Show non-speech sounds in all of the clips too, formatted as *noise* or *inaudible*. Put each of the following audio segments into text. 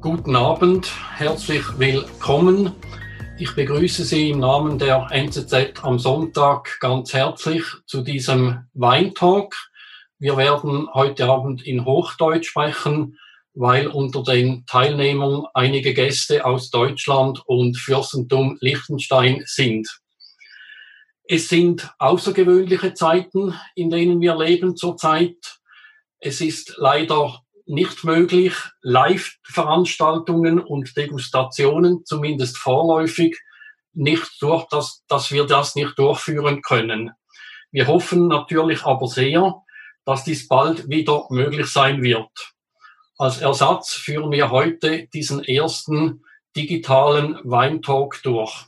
Guten Abend, herzlich willkommen. Ich begrüße Sie im Namen der NZZ am Sonntag ganz herzlich zu diesem Weintalk. Wir werden heute Abend in Hochdeutsch sprechen, weil unter den Teilnehmern einige Gäste aus Deutschland und Fürstentum Liechtenstein sind. Es sind außergewöhnliche Zeiten, in denen wir leben zurzeit. Es ist leider nicht möglich, Live-Veranstaltungen und Degustationen, zumindest vorläufig, nicht durch, dass, dass wir das nicht durchführen können. Wir hoffen natürlich aber sehr, dass dies bald wieder möglich sein wird. Als Ersatz führen wir heute diesen ersten digitalen Weintalk durch.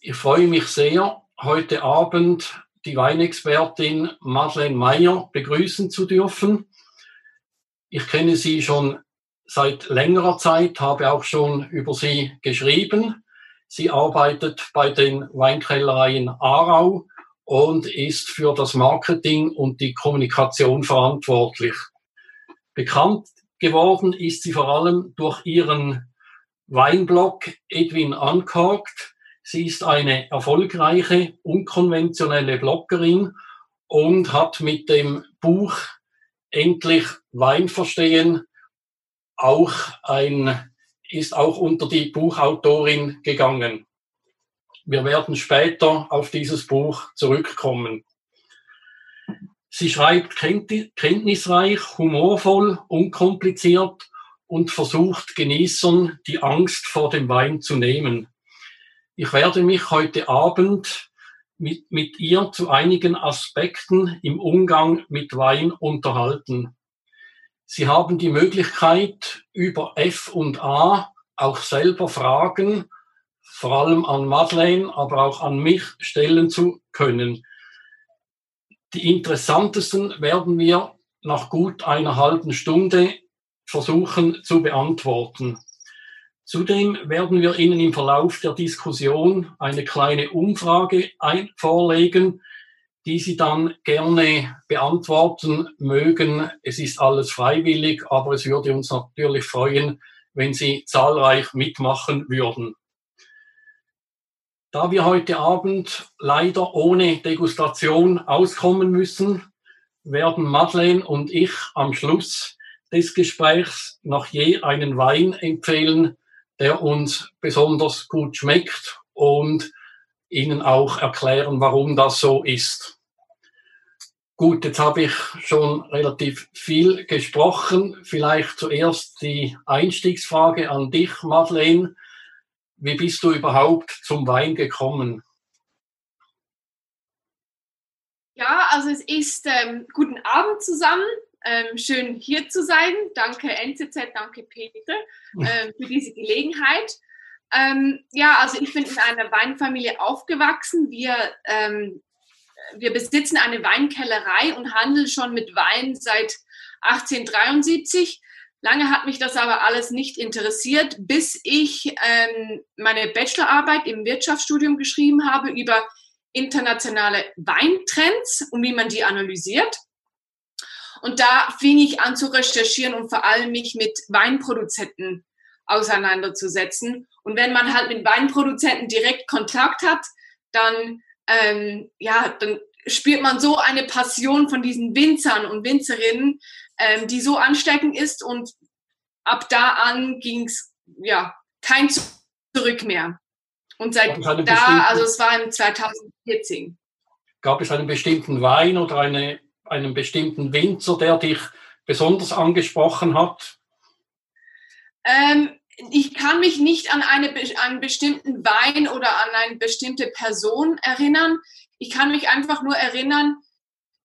Ich freue mich sehr, heute Abend die Weinexpertin Madeleine Meyer begrüßen zu dürfen. Ich kenne sie schon seit längerer Zeit, habe auch schon über sie geschrieben. Sie arbeitet bei den Weinkellereien Aarau und ist für das Marketing und die Kommunikation verantwortlich. Bekannt geworden ist sie vor allem durch ihren Weinblog Edwin Uncorked. Sie ist eine erfolgreiche, unkonventionelle Bloggerin und hat mit dem Buch endlich Wein verstehen, auch ein, ist auch unter die Buchautorin gegangen. Wir werden später auf dieses Buch zurückkommen. Sie schreibt kenntnisreich, humorvoll, unkompliziert und versucht Genießern die Angst vor dem Wein zu nehmen. Ich werde mich heute Abend mit, mit ihr zu einigen Aspekten im Umgang mit Wein unterhalten. Sie haben die Möglichkeit, über F und A auch selber Fragen, vor allem an Madeleine, aber auch an mich stellen zu können. Die interessantesten werden wir nach gut einer halben Stunde versuchen zu beantworten. Zudem werden wir Ihnen im Verlauf der Diskussion eine kleine Umfrage ein vorlegen, die Sie dann gerne beantworten mögen. Es ist alles freiwillig, aber es würde uns natürlich freuen, wenn Sie zahlreich mitmachen würden. Da wir heute Abend leider ohne Degustation auskommen müssen, werden Madeleine und ich am Schluss des Gesprächs noch je einen Wein empfehlen, der uns besonders gut schmeckt und Ihnen auch erklären, warum das so ist. Gut, jetzt habe ich schon relativ viel gesprochen. Vielleicht zuerst die Einstiegsfrage an dich, Madeleine. Wie bist du überhaupt zum Wein gekommen? Ja, also es ist ähm, guten Abend zusammen. Ähm, schön hier zu sein. Danke NZZ, danke Peter äh, für diese Gelegenheit. Ähm, ja, also ich bin in einer Weinfamilie aufgewachsen. Wir, ähm, wir besitzen eine Weinkellerei und handeln schon mit Wein seit 1873. Lange hat mich das aber alles nicht interessiert, bis ich ähm, meine Bachelorarbeit im Wirtschaftsstudium geschrieben habe über internationale Weintrends und wie man die analysiert. Und da fing ich an zu recherchieren und vor allem mich mit Weinproduzenten auseinanderzusetzen. Und wenn man halt mit Weinproduzenten direkt Kontakt hat, dann, ähm, ja, dann spürt man so eine Passion von diesen Winzern und Winzerinnen, ähm, die so ansteckend ist. Und ab da an ging es ja kein Zurück mehr. Und seit da, also es war im 2014. Gab es einen bestimmten Wein oder eine einen bestimmten Winzer, der dich besonders angesprochen hat? Ähm, ich kann mich nicht an eine, einen bestimmten Wein oder an eine bestimmte Person erinnern. Ich kann mich einfach nur erinnern,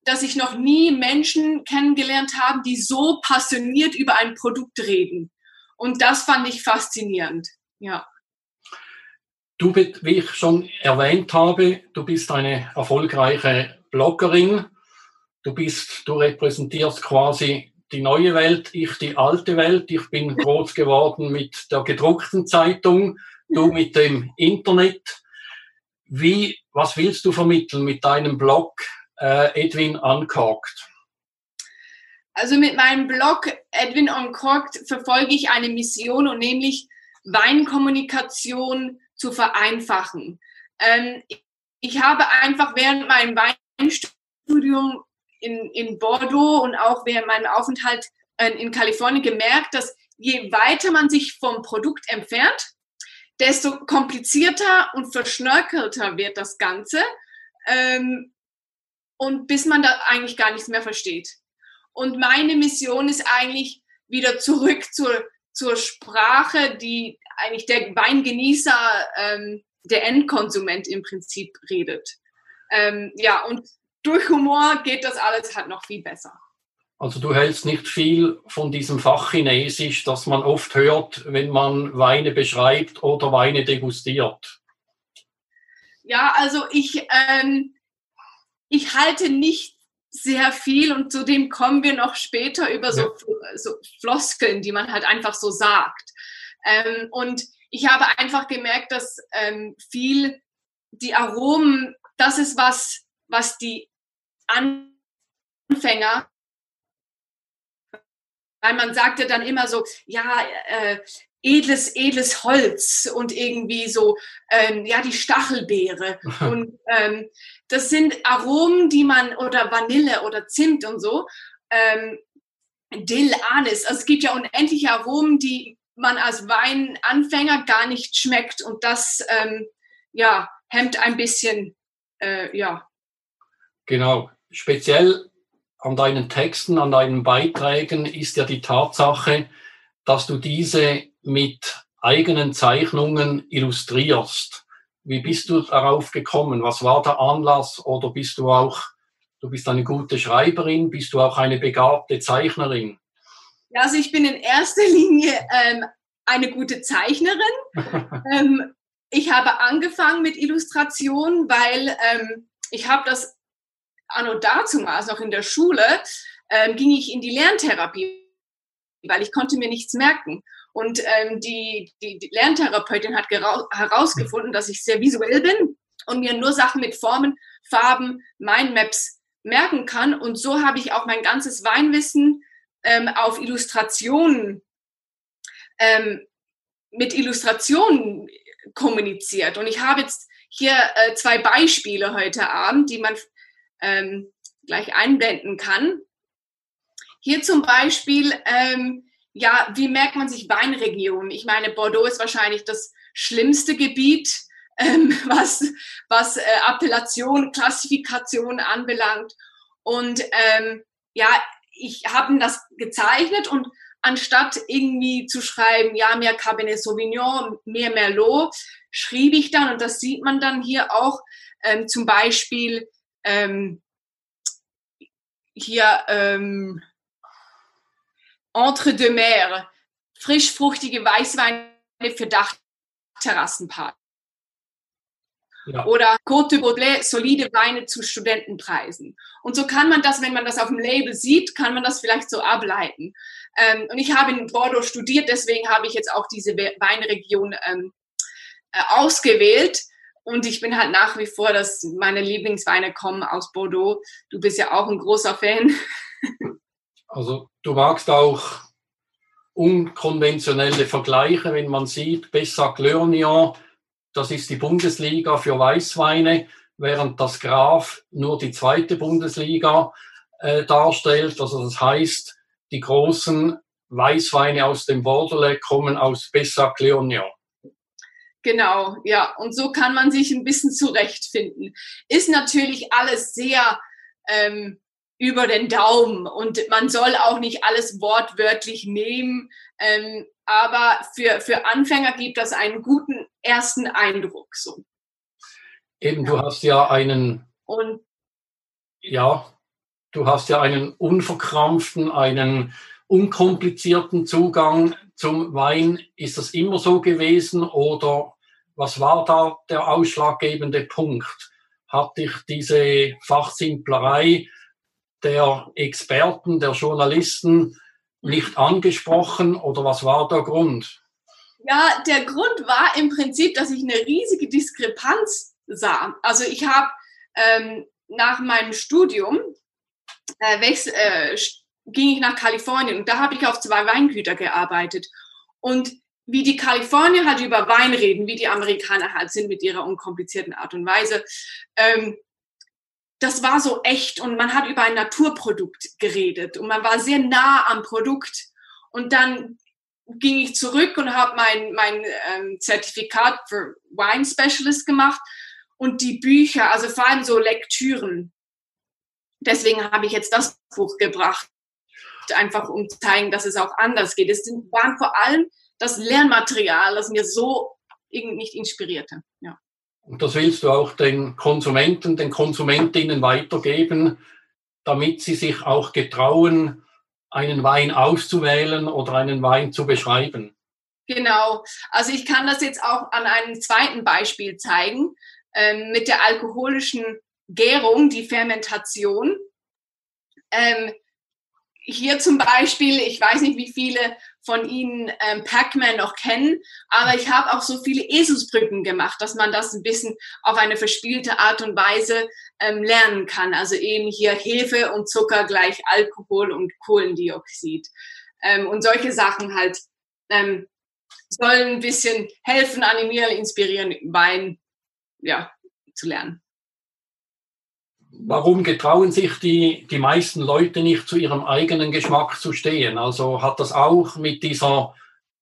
dass ich noch nie Menschen kennengelernt habe, die so passioniert über ein Produkt reden. Und das fand ich faszinierend. Ja. Du, wie ich schon erwähnt habe, du bist eine erfolgreiche Bloggerin. Du bist, du repräsentierst quasi die neue Welt, ich die alte Welt. Ich bin *laughs* groß geworden mit der gedruckten Zeitung, du mit dem Internet. Wie was willst du vermitteln mit deinem Blog äh, Edwin Uncorked? Also mit meinem Blog Edwin Uncorked verfolge ich eine Mission und nämlich Weinkommunikation zu vereinfachen. Ähm, ich habe einfach während meinem Weinstudium in, in Bordeaux und auch während meinem Aufenthalt äh, in Kalifornien gemerkt, dass je weiter man sich vom Produkt entfernt, desto komplizierter und verschnörkelter wird das Ganze. Ähm, und bis man da eigentlich gar nichts mehr versteht. Und meine Mission ist eigentlich wieder zurück zur, zur Sprache, die eigentlich der Weingenießer, ähm, der Endkonsument im Prinzip redet. Ähm, ja, und durch Humor geht das alles halt noch viel besser. Also du hältst nicht viel von diesem Fach Chinesisch, das man oft hört, wenn man Weine beschreibt oder Weine degustiert. Ja, also ich, ähm, ich halte nicht sehr viel und zu dem kommen wir noch später über so, ja. so Floskeln, die man halt einfach so sagt. Ähm, und ich habe einfach gemerkt, dass ähm, viel die Aromen, das ist was, was die Anfänger weil man sagt ja dann immer so, ja, äh, edles, edles Holz und irgendwie so, ähm, ja, die Stachelbeere. *laughs* und ähm, das sind Aromen, die man, oder Vanille oder Zimt und so, ähm, Dill, Anis. Also es gibt ja unendliche Aromen, die man als Weinanfänger gar nicht schmeckt. Und das, ähm, ja, hemmt ein bisschen, äh, ja. Genau. Speziell an deinen Texten, an deinen Beiträgen ist ja die Tatsache, dass du diese mit eigenen Zeichnungen illustrierst. Wie bist du darauf gekommen? Was war der Anlass? Oder bist du auch, du bist eine gute Schreiberin, bist du auch eine begabte Zeichnerin? Ja, also ich bin in erster Linie ähm, eine gute Zeichnerin. *laughs* ähm, ich habe angefangen mit Illustration, weil ähm, ich habe das anno dazumals noch in der Schule, ähm, ging ich in die Lerntherapie, weil ich konnte mir nichts merken. Und ähm, die, die, die Lerntherapeutin hat herausgefunden, dass ich sehr visuell bin und mir nur Sachen mit Formen, Farben, Mindmaps merken kann. Und so habe ich auch mein ganzes Weinwissen ähm, auf Illustrationen, ähm, mit Illustrationen kommuniziert. Und ich habe jetzt hier äh, zwei Beispiele heute Abend, die man ähm, gleich einblenden kann. Hier zum Beispiel, ähm, ja, wie merkt man sich Weinregionen? Ich meine, Bordeaux ist wahrscheinlich das schlimmste Gebiet, ähm, *laughs* was, was äh, Appellation, Klassifikation anbelangt. Und ähm, ja, ich habe das gezeichnet und anstatt irgendwie zu schreiben, ja, mehr Cabernet Sauvignon, mehr Merlot, schrieb ich dann, und das sieht man dann hier auch, ähm, zum Beispiel ähm, hier ähm, Entre deux Mer, frischfruchtige Weißweine für Dachterrassenpark. Ja. Oder Côte de Baudelaire, solide Weine zu Studentenpreisen. Und so kann man das, wenn man das auf dem Label sieht, kann man das vielleicht so ableiten. Ähm, und ich habe in Bordeaux studiert, deswegen habe ich jetzt auch diese Weinregion ähm, äh, ausgewählt. Und ich bin halt nach wie vor, dass meine Lieblingsweine kommen aus Bordeaux. Du bist ja auch ein großer Fan. Also du magst auch unkonventionelle Vergleiche, wenn man sieht, Bessac Leurnion, das ist die Bundesliga für Weißweine, während das Graf nur die zweite Bundesliga äh, darstellt. Also das heißt, die großen Weißweine aus dem Bordelais kommen aus Bessac Leurnion. Genau, ja. Und so kann man sich ein bisschen zurechtfinden. Ist natürlich alles sehr ähm, über den Daumen und man soll auch nicht alles wortwörtlich nehmen. Ähm, aber für, für Anfänger gibt das einen guten ersten Eindruck. So. Eben, du hast ja einen. Und ja, du hast ja einen unverkrampften, einen unkomplizierten Zugang zum Wein. Ist das immer so gewesen oder was war da der ausschlaggebende Hat Hatte ich diese Fachsimplerei der Experten, der Journalisten nicht angesprochen oder was war der Grund? Ja, der Grund war im Prinzip, dass ich eine riesige Diskrepanz sah. Also ich habe ähm, nach meinem Studium äh, wechsel, äh, ging ich nach Kalifornien und da habe ich auf zwei Weingüter gearbeitet. Und wie die Kalifornier halt über Wein reden, wie die Amerikaner halt sind mit ihrer unkomplizierten Art und Weise, ähm, das war so echt und man hat über ein Naturprodukt geredet und man war sehr nah am Produkt. Und dann ging ich zurück und habe mein, mein ähm, Zertifikat für Wine Specialist gemacht und die Bücher, also vor allem so Lektüren. Deswegen habe ich jetzt das Buch gebracht, einfach um zu zeigen, dass es auch anders geht. Es waren vor allem das Lernmaterial, das mir so nicht inspirierte. Ja. Und das willst du auch den Konsumenten, den Konsumentinnen weitergeben, damit sie sich auch getrauen, einen Wein auszuwählen oder einen Wein zu beschreiben. Genau. Also ich kann das jetzt auch an einem zweiten Beispiel zeigen, ähm, mit der alkoholischen Gärung, die Fermentation. Ähm, hier zum Beispiel, ich weiß nicht, wie viele von Ihnen ähm, Pac-Man noch kennen, aber ich habe auch so viele Eselsbrücken gemacht, dass man das ein bisschen auf eine verspielte Art und Weise ähm, lernen kann. Also eben hier Hefe und Zucker gleich Alkohol und Kohlendioxid. Ähm, und solche Sachen halt ähm, sollen ein bisschen helfen, animieren, inspirieren, Wein ja, zu lernen. Warum getrauen sich die, die meisten Leute nicht zu ihrem eigenen Geschmack zu stehen? Also hat das auch mit dieser,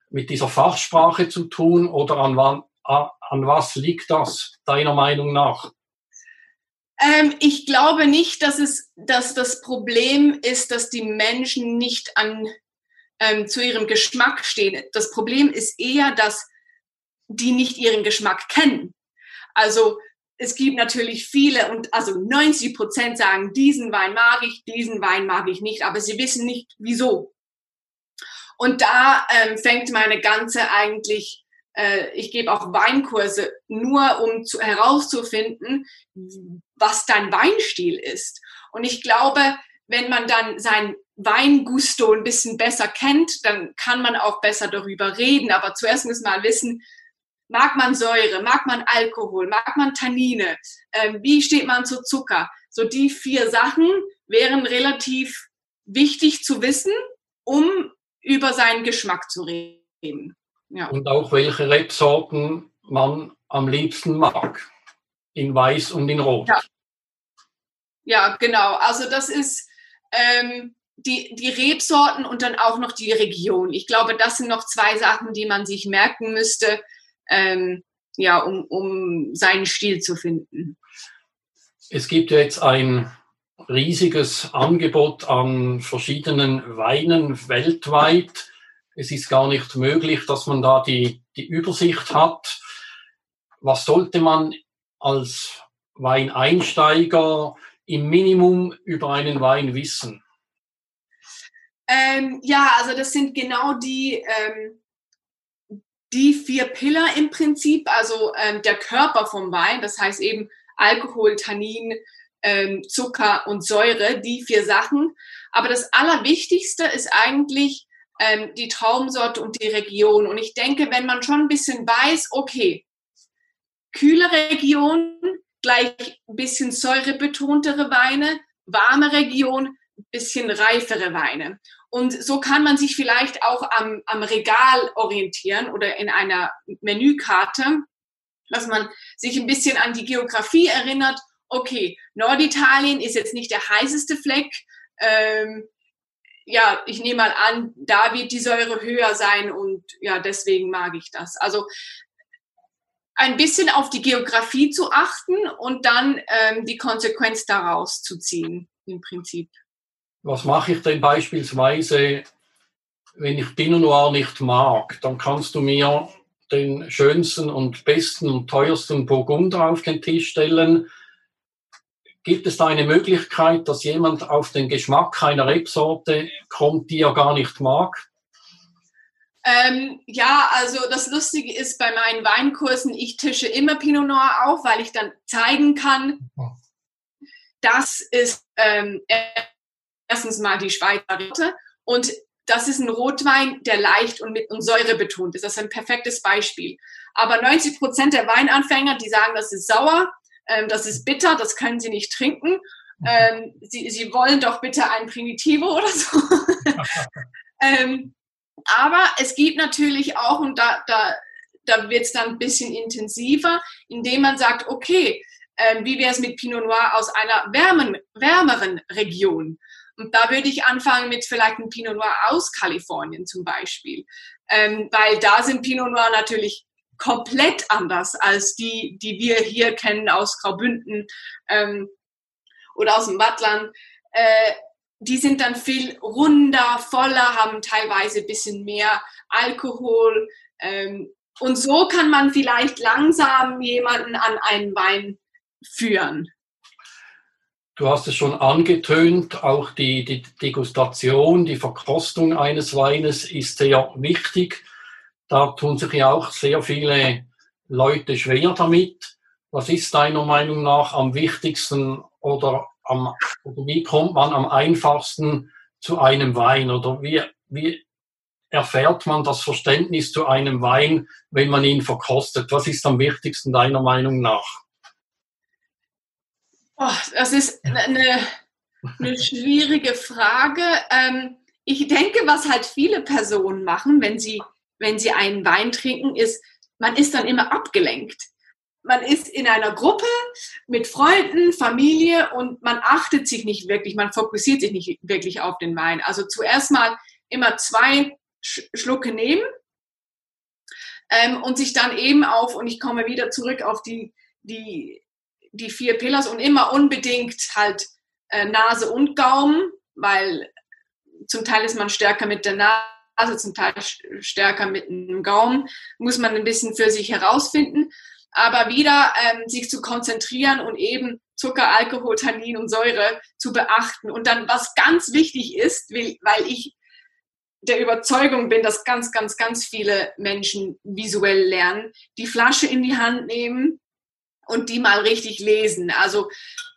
mit dieser Fachsprache zu tun oder an, wann, an was liegt das deiner Meinung nach? Ähm, ich glaube nicht, dass, es, dass das Problem ist, dass die Menschen nicht an, ähm, zu ihrem Geschmack stehen. Das Problem ist eher, dass die nicht ihren Geschmack kennen. Also es gibt natürlich viele und also 90 Prozent sagen, diesen Wein mag ich, diesen Wein mag ich nicht, aber sie wissen nicht wieso. Und da ähm, fängt meine ganze eigentlich, äh, ich gebe auch Weinkurse, nur um zu, herauszufinden, was dein Weinstil ist. Und ich glaube, wenn man dann sein Weingusto ein bisschen besser kennt, dann kann man auch besser darüber reden. Aber zuerst muss man wissen, Mag man Säure? Mag man Alkohol? Mag man Tannine? Ähm, wie steht man zu Zucker? So die vier Sachen wären relativ wichtig zu wissen, um über seinen Geschmack zu reden. Ja. Und auch welche Rebsorten man am liebsten mag. In Weiß und in Rot. Ja, ja genau. Also das ist ähm, die, die Rebsorten und dann auch noch die Region. Ich glaube, das sind noch zwei Sachen, die man sich merken müsste ähm, ja, um, um seinen Stil zu finden. Es gibt jetzt ein riesiges Angebot an verschiedenen Weinen weltweit. Es ist gar nicht möglich, dass man da die, die Übersicht hat. Was sollte man als Weineinsteiger im Minimum über einen Wein wissen? Ähm, ja, also das sind genau die ähm, die vier Pillar im Prinzip, also ähm, der Körper vom Wein, das heißt eben Alkohol, Tannin, ähm, Zucker und Säure, die vier Sachen. Aber das Allerwichtigste ist eigentlich ähm, die Traubensorte und die Region. Und ich denke, wenn man schon ein bisschen weiß, okay, kühle Region, gleich ein bisschen säurebetontere Weine, warme Region, bisschen reifere Weine. Und so kann man sich vielleicht auch am, am Regal orientieren oder in einer Menükarte, dass man sich ein bisschen an die Geografie erinnert. Okay, Norditalien ist jetzt nicht der heißeste Fleck. Ähm, ja, ich nehme mal an, da wird die Säure höher sein und ja, deswegen mag ich das. Also ein bisschen auf die Geografie zu achten und dann ähm, die Konsequenz daraus zu ziehen, im Prinzip was mache ich denn beispielsweise, wenn ich Pinot Noir nicht mag? Dann kannst du mir den schönsten und besten und teuersten Burgunder auf den Tisch stellen. Gibt es da eine Möglichkeit, dass jemand auf den Geschmack einer Rebsorte kommt, die er gar nicht mag? Ähm, ja, also das Lustige ist bei meinen Weinkursen, ich tische immer Pinot Noir auf, weil ich dann zeigen kann, das ist ähm, erstens mal die Schweizer Ritte und das ist ein Rotwein, der leicht und mit und Säure betont ist. Das ist ein perfektes Beispiel. Aber 90 Prozent der Weinanfänger, die sagen, das ist sauer, ähm, das ist bitter, das können sie nicht trinken. Ähm, sie, sie wollen doch bitte ein Primitivo oder so. *laughs* ähm, aber es gibt natürlich auch, und da, da, da wird es dann ein bisschen intensiver, indem man sagt, okay, ähm, wie wäre es mit Pinot Noir aus einer wärmen, wärmeren Region? Und da würde ich anfangen mit vielleicht einem Pinot Noir aus Kalifornien zum Beispiel. Ähm, weil da sind Pinot Noir natürlich komplett anders als die, die wir hier kennen aus Graubünden ähm, oder aus dem Wattland. Äh, die sind dann viel runder, voller, haben teilweise ein bisschen mehr Alkohol. Ähm, und so kann man vielleicht langsam jemanden an einen Wein führen. Du hast es schon angetönt, auch die, die Degustation, die Verkostung eines Weines ist sehr wichtig. Da tun sich ja auch sehr viele Leute schwer damit. Was ist deiner Meinung nach am wichtigsten oder, am, oder wie kommt man am einfachsten zu einem Wein oder wie, wie erfährt man das Verständnis zu einem Wein, wenn man ihn verkostet? Was ist am wichtigsten deiner Meinung nach? Oh, das ist eine, eine schwierige Frage. Ähm, ich denke, was halt viele Personen machen, wenn sie wenn sie einen Wein trinken, ist, man ist dann immer abgelenkt. Man ist in einer Gruppe mit Freunden, Familie und man achtet sich nicht wirklich, man fokussiert sich nicht wirklich auf den Wein. Also zuerst mal immer zwei Schlucke nehmen ähm, und sich dann eben auf, und ich komme wieder zurück auf die, die, die vier Pillars und immer unbedingt halt äh, Nase und Gaumen, weil zum Teil ist man stärker mit der Nase zum Teil stärker mit dem Gaumen, muss man ein bisschen für sich herausfinden. Aber wieder ähm, sich zu konzentrieren und eben Zucker, Alkohol, Tannin und Säure zu beachten. Und dann, was ganz wichtig ist, weil ich der Überzeugung bin, dass ganz, ganz, ganz viele Menschen visuell lernen, die Flasche in die Hand nehmen und die mal richtig lesen. Also,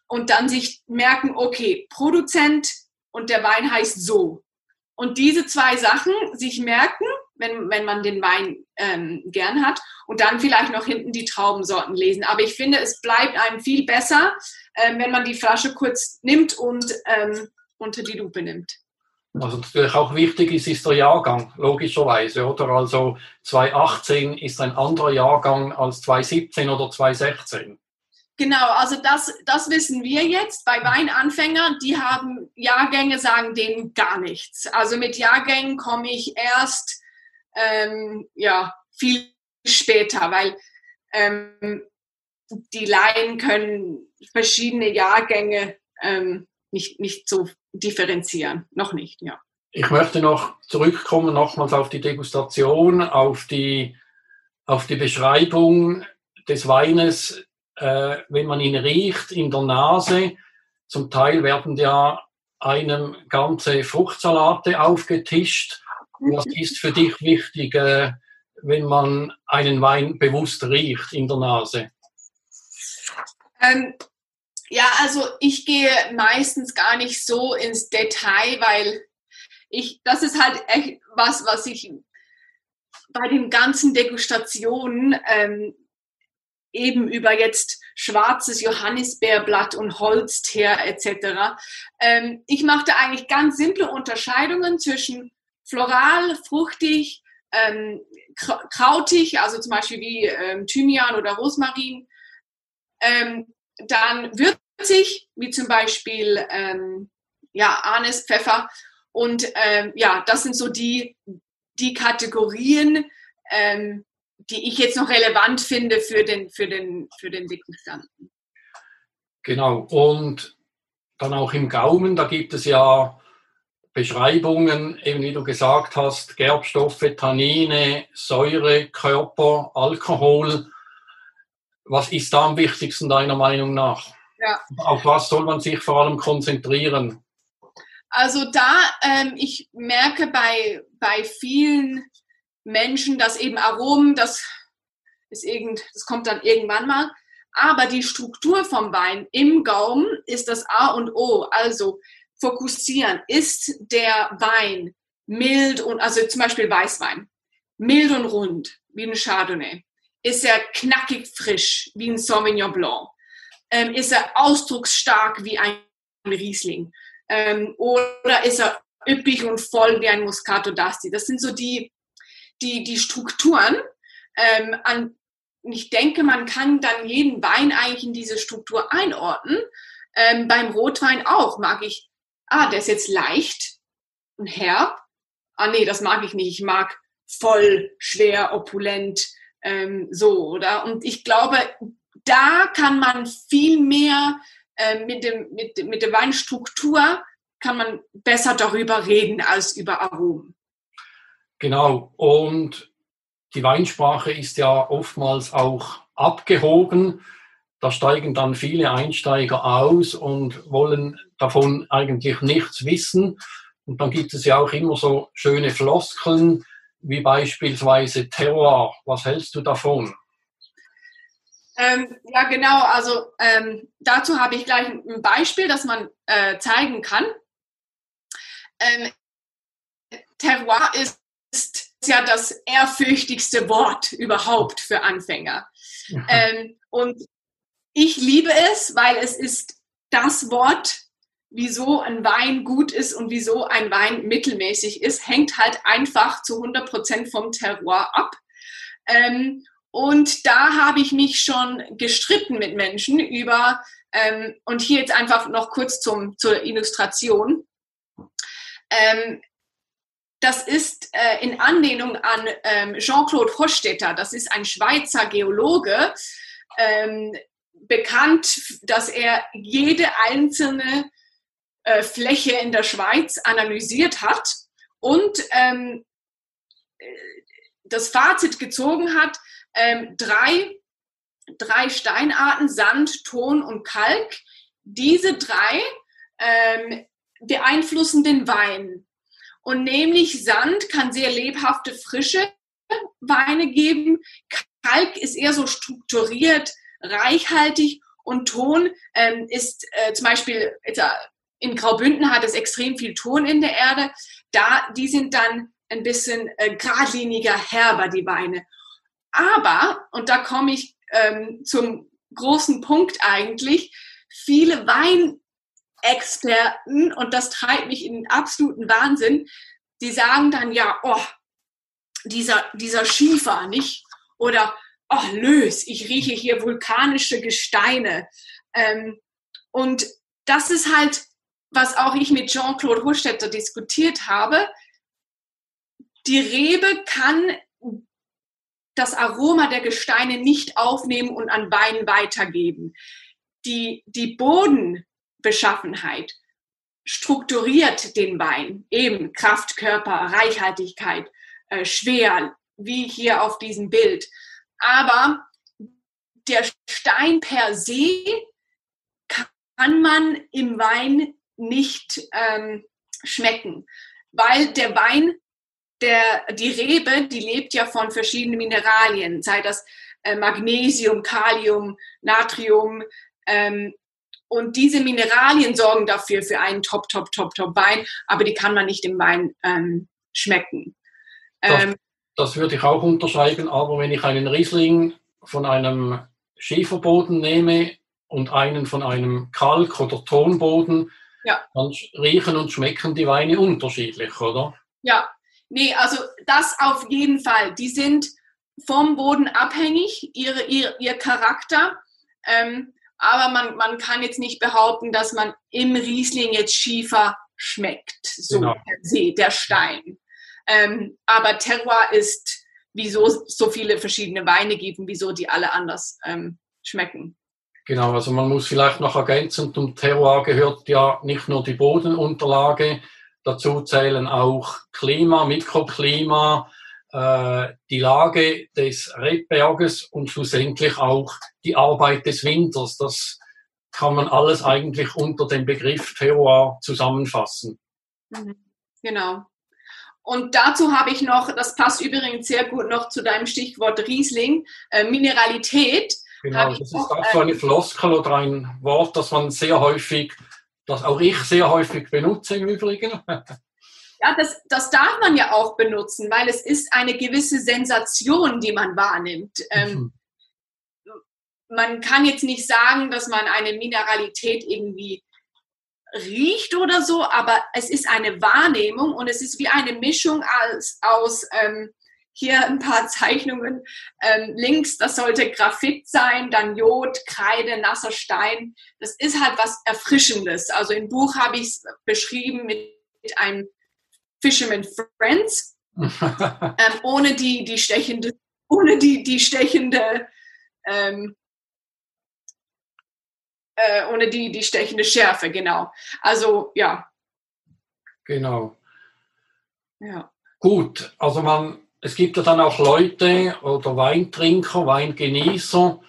und dann sich merken, okay, Produzent und der Wein heißt so. Und diese zwei Sachen sich merken, wenn, wenn man den Wein ähm, gern hat und dann vielleicht noch hinten die Traubensorten lesen. Aber ich finde, es bleibt einem viel besser, ähm, wenn man die Flasche kurz nimmt und ähm, unter die Lupe nimmt. Was natürlich auch wichtig ist, ist der Jahrgang, logischerweise, oder? Also 2018 ist ein anderer Jahrgang als 2017 oder 2016. Genau, also das, das wissen wir jetzt. Bei Weinanfängern, die haben Jahrgänge, sagen denen gar nichts. Also mit Jahrgängen komme ich erst ähm, ja, viel später, weil ähm, die Laien können verschiedene Jahrgänge ähm, nicht, nicht so differenzieren. Noch nicht, ja. Ich möchte noch zurückkommen, nochmals auf die Degustation, auf die, auf die Beschreibung des Weines äh, wenn man ihn riecht in der Nase, zum Teil werden ja einem ganze Fruchtsalate aufgetischt. Was ist für dich wichtig, äh, wenn man einen Wein bewusst riecht in der Nase? Ähm, ja, also ich gehe meistens gar nicht so ins Detail, weil ich, das ist halt echt was, was ich bei den ganzen Degustationen ähm, eben über jetzt schwarzes Johannisbeerblatt und Holzteer etc. Ähm, ich machte eigentlich ganz simple Unterscheidungen zwischen floral, fruchtig, ähm, krautig, also zum Beispiel wie ähm, Thymian oder Rosmarin, ähm, dann würzig, wie zum Beispiel ähm, ja, Anis, Pfeffer. Und ähm, ja, das sind so die, die Kategorien, ähm, die ich jetzt noch relevant finde für den, für den, für den Signifikanten. Genau, und dann auch im Gaumen, da gibt es ja Beschreibungen, eben wie du gesagt hast, Gerbstoffe, Tannine, Säure, Körper, Alkohol. Was ist da am wichtigsten deiner Meinung nach? Ja. Auf was soll man sich vor allem konzentrieren? Also da, ähm, ich merke bei, bei vielen Menschen, dass eben Aromen, das ist irgend, das kommt dann irgendwann mal. Aber die Struktur vom Wein im Gaumen ist das A und O. Also fokussieren. Ist der Wein mild und, also zum Beispiel Weißwein, mild und rund, wie ein Chardonnay. Ist er knackig frisch, wie ein Sauvignon Blanc. Ähm, ist er ausdrucksstark wie ein Riesling. Ähm, oder ist er üppig und voll wie ein Muscato d'Asti. Das sind so die, die, die Strukturen. Ähm, an, ich denke, man kann dann jeden Wein eigentlich in diese Struktur einordnen. Ähm, beim Rotwein auch mag ich, ah, der ist jetzt leicht und herb. Ah, nee, das mag ich nicht. Ich mag voll, schwer, opulent, ähm, so, oder? Und ich glaube, da kann man viel mehr äh, mit, dem, mit, mit der Weinstruktur kann man besser darüber reden als über Aromen. Genau. Und die Weinsprache ist ja oftmals auch abgehoben. Da steigen dann viele Einsteiger aus und wollen davon eigentlich nichts wissen. Und dann gibt es ja auch immer so schöne Floskeln, wie beispielsweise Terroir. Was hältst du davon? Ähm, ja, genau. Also ähm, dazu habe ich gleich ein Beispiel, das man äh, zeigen kann. Ähm, Terroir ist, ist, ja das ehrfürchtigste Wort überhaupt für Anfänger. Ähm, und ich liebe es, weil es ist das Wort, wieso ein Wein gut ist und wieso ein Wein mittelmäßig ist, hängt halt einfach zu 100% vom Terroir ab. Ähm, und da habe ich mich schon gestritten mit Menschen über, ähm, und hier jetzt einfach noch kurz zum, zur Illustration. Ähm, das ist äh, in Anlehnung an ähm, Jean-Claude Hochstetter, das ist ein Schweizer Geologe, ähm, bekannt, dass er jede einzelne äh, Fläche in der Schweiz analysiert hat und ähm, das Fazit gezogen hat, ähm, drei, drei Steinarten, Sand, Ton und Kalk. Diese drei ähm, beeinflussen den Wein. Und nämlich Sand kann sehr lebhafte, frische Weine geben. Kalk ist eher so strukturiert, reichhaltig und Ton ähm, ist äh, zum Beispiel in Graubünden hat es extrem viel Ton in der Erde. Da, die sind dann ein bisschen äh, geradliniger, herber, die Weine. Aber, und da komme ich ähm, zum großen Punkt eigentlich, viele Wein Experten, und das treibt mich in den absoluten Wahnsinn, die sagen dann ja, oh, dieser, dieser Schiefer, nicht? Oder, oh, lös, ich rieche hier vulkanische Gesteine. Ähm, und das ist halt, was auch ich mit Jean-Claude Hochstetter diskutiert habe. Die Rebe kann das Aroma der Gesteine nicht aufnehmen und an Wein weitergeben. Die, die Boden, Beschaffenheit strukturiert den Wein. Eben Kraft, Körper, Reichhaltigkeit, äh, schwer, wie hier auf diesem Bild. Aber der Stein per se kann man im Wein nicht ähm, schmecken, weil der Wein, der, die Rebe, die lebt ja von verschiedenen Mineralien, sei das äh, Magnesium, Kalium, Natrium, ähm, und diese Mineralien sorgen dafür für einen Top, Top, Top, Top Wein, aber die kann man nicht im Wein ähm, schmecken. Ähm, das, das, würde ich auch unterschreiben, aber wenn ich einen Riesling von einem Schieferboden nehme und einen von einem Kalk- oder Tonboden, ja. dann riechen und schmecken die Weine unterschiedlich, oder? Ja, nee, also das auf jeden Fall. Die sind vom Boden abhängig, ihre, ihr, ihr Charakter. Ähm, aber man, man kann jetzt nicht behaupten, dass man im Riesling jetzt Schiefer schmeckt, so genau. per se, der Stein. Ähm, aber Terroir ist, wieso so viele verschiedene Weine gibt und wieso die alle anders ähm, schmecken. Genau, also man muss vielleicht noch ergänzen, zum Terroir gehört ja nicht nur die Bodenunterlage, dazu zählen auch Klima, Mikroklima, äh, die Lage des Rebberges und schlussendlich auch die Arbeit des Winters. Das kann man alles eigentlich unter dem Begriff Terroir zusammenfassen. Mhm. Genau. Und dazu habe ich noch, das passt übrigens sehr gut noch zu deinem Stichwort Riesling, äh, Mineralität. Genau, das ist auch so eine äh, Floskel oder ein Wort, das man sehr häufig, das auch ich sehr häufig benutze im Übrigen. Ja, das, das darf man ja auch benutzen, weil es ist eine gewisse Sensation, die man wahrnimmt. Ähm, mhm. man kann jetzt nicht sagen, dass man eine Mineralität irgendwie riecht oder so, aber es ist eine Wahrnehmung und es ist wie eine Mischung aus, aus ähm, hier ein paar Zeichnungen. Ähm, links, das sollte Graphit sein, dann Jod, Kreide, nasser Stein. Das ist halt was Erfrischendes. Also im Buch habe ich es beschrieben mit einem Fisherman Friends, *laughs* ähm, ohne die, die stechende, ohne die, die stechende, ähm, äh, ohne die, die stechende Schärfe, genau. Also ja. Genau. Ja. Gut, also man es gibt ja dann auch Leute oder Weintrinker, Weingenießer,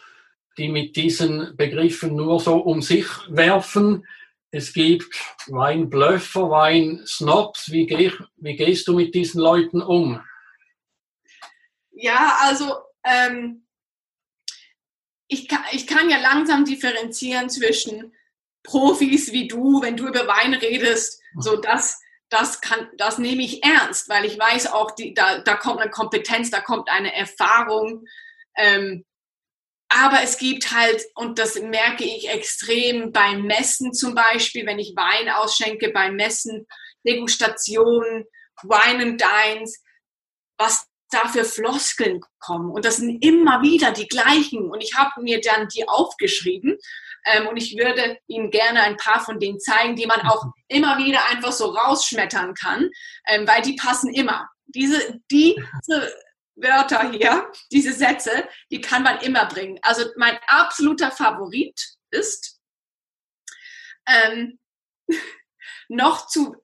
die mit diesen Begriffen nur so um sich werfen. Es gibt Weinblöffer, Weinsnobs. Wie, geh, wie gehst du mit diesen Leuten um? Ja, also ähm, ich, kann, ich kann ja langsam differenzieren zwischen Profis wie du, wenn du über Wein redest, so dass das, kann, das nehme ich ernst, weil ich weiß auch, die, da, da kommt eine Kompetenz, da kommt eine Erfahrung. Ähm, aber es gibt halt, und das merke ich extrem beim Messen zum Beispiel, wenn ich Wein ausschenke, beim Messen, Degustationen, Wine and Dines, was da für Floskeln kommen. Und das sind immer wieder die gleichen. Und ich habe mir dann die aufgeschrieben ähm, und ich würde Ihnen gerne ein paar von denen zeigen, die man auch immer wieder einfach so rausschmettern kann, ähm, weil die passen immer. Diese, diese Wörter hier, diese Sätze, die kann man immer bringen. Also mein absoluter Favorit ist ähm, *laughs* noch zu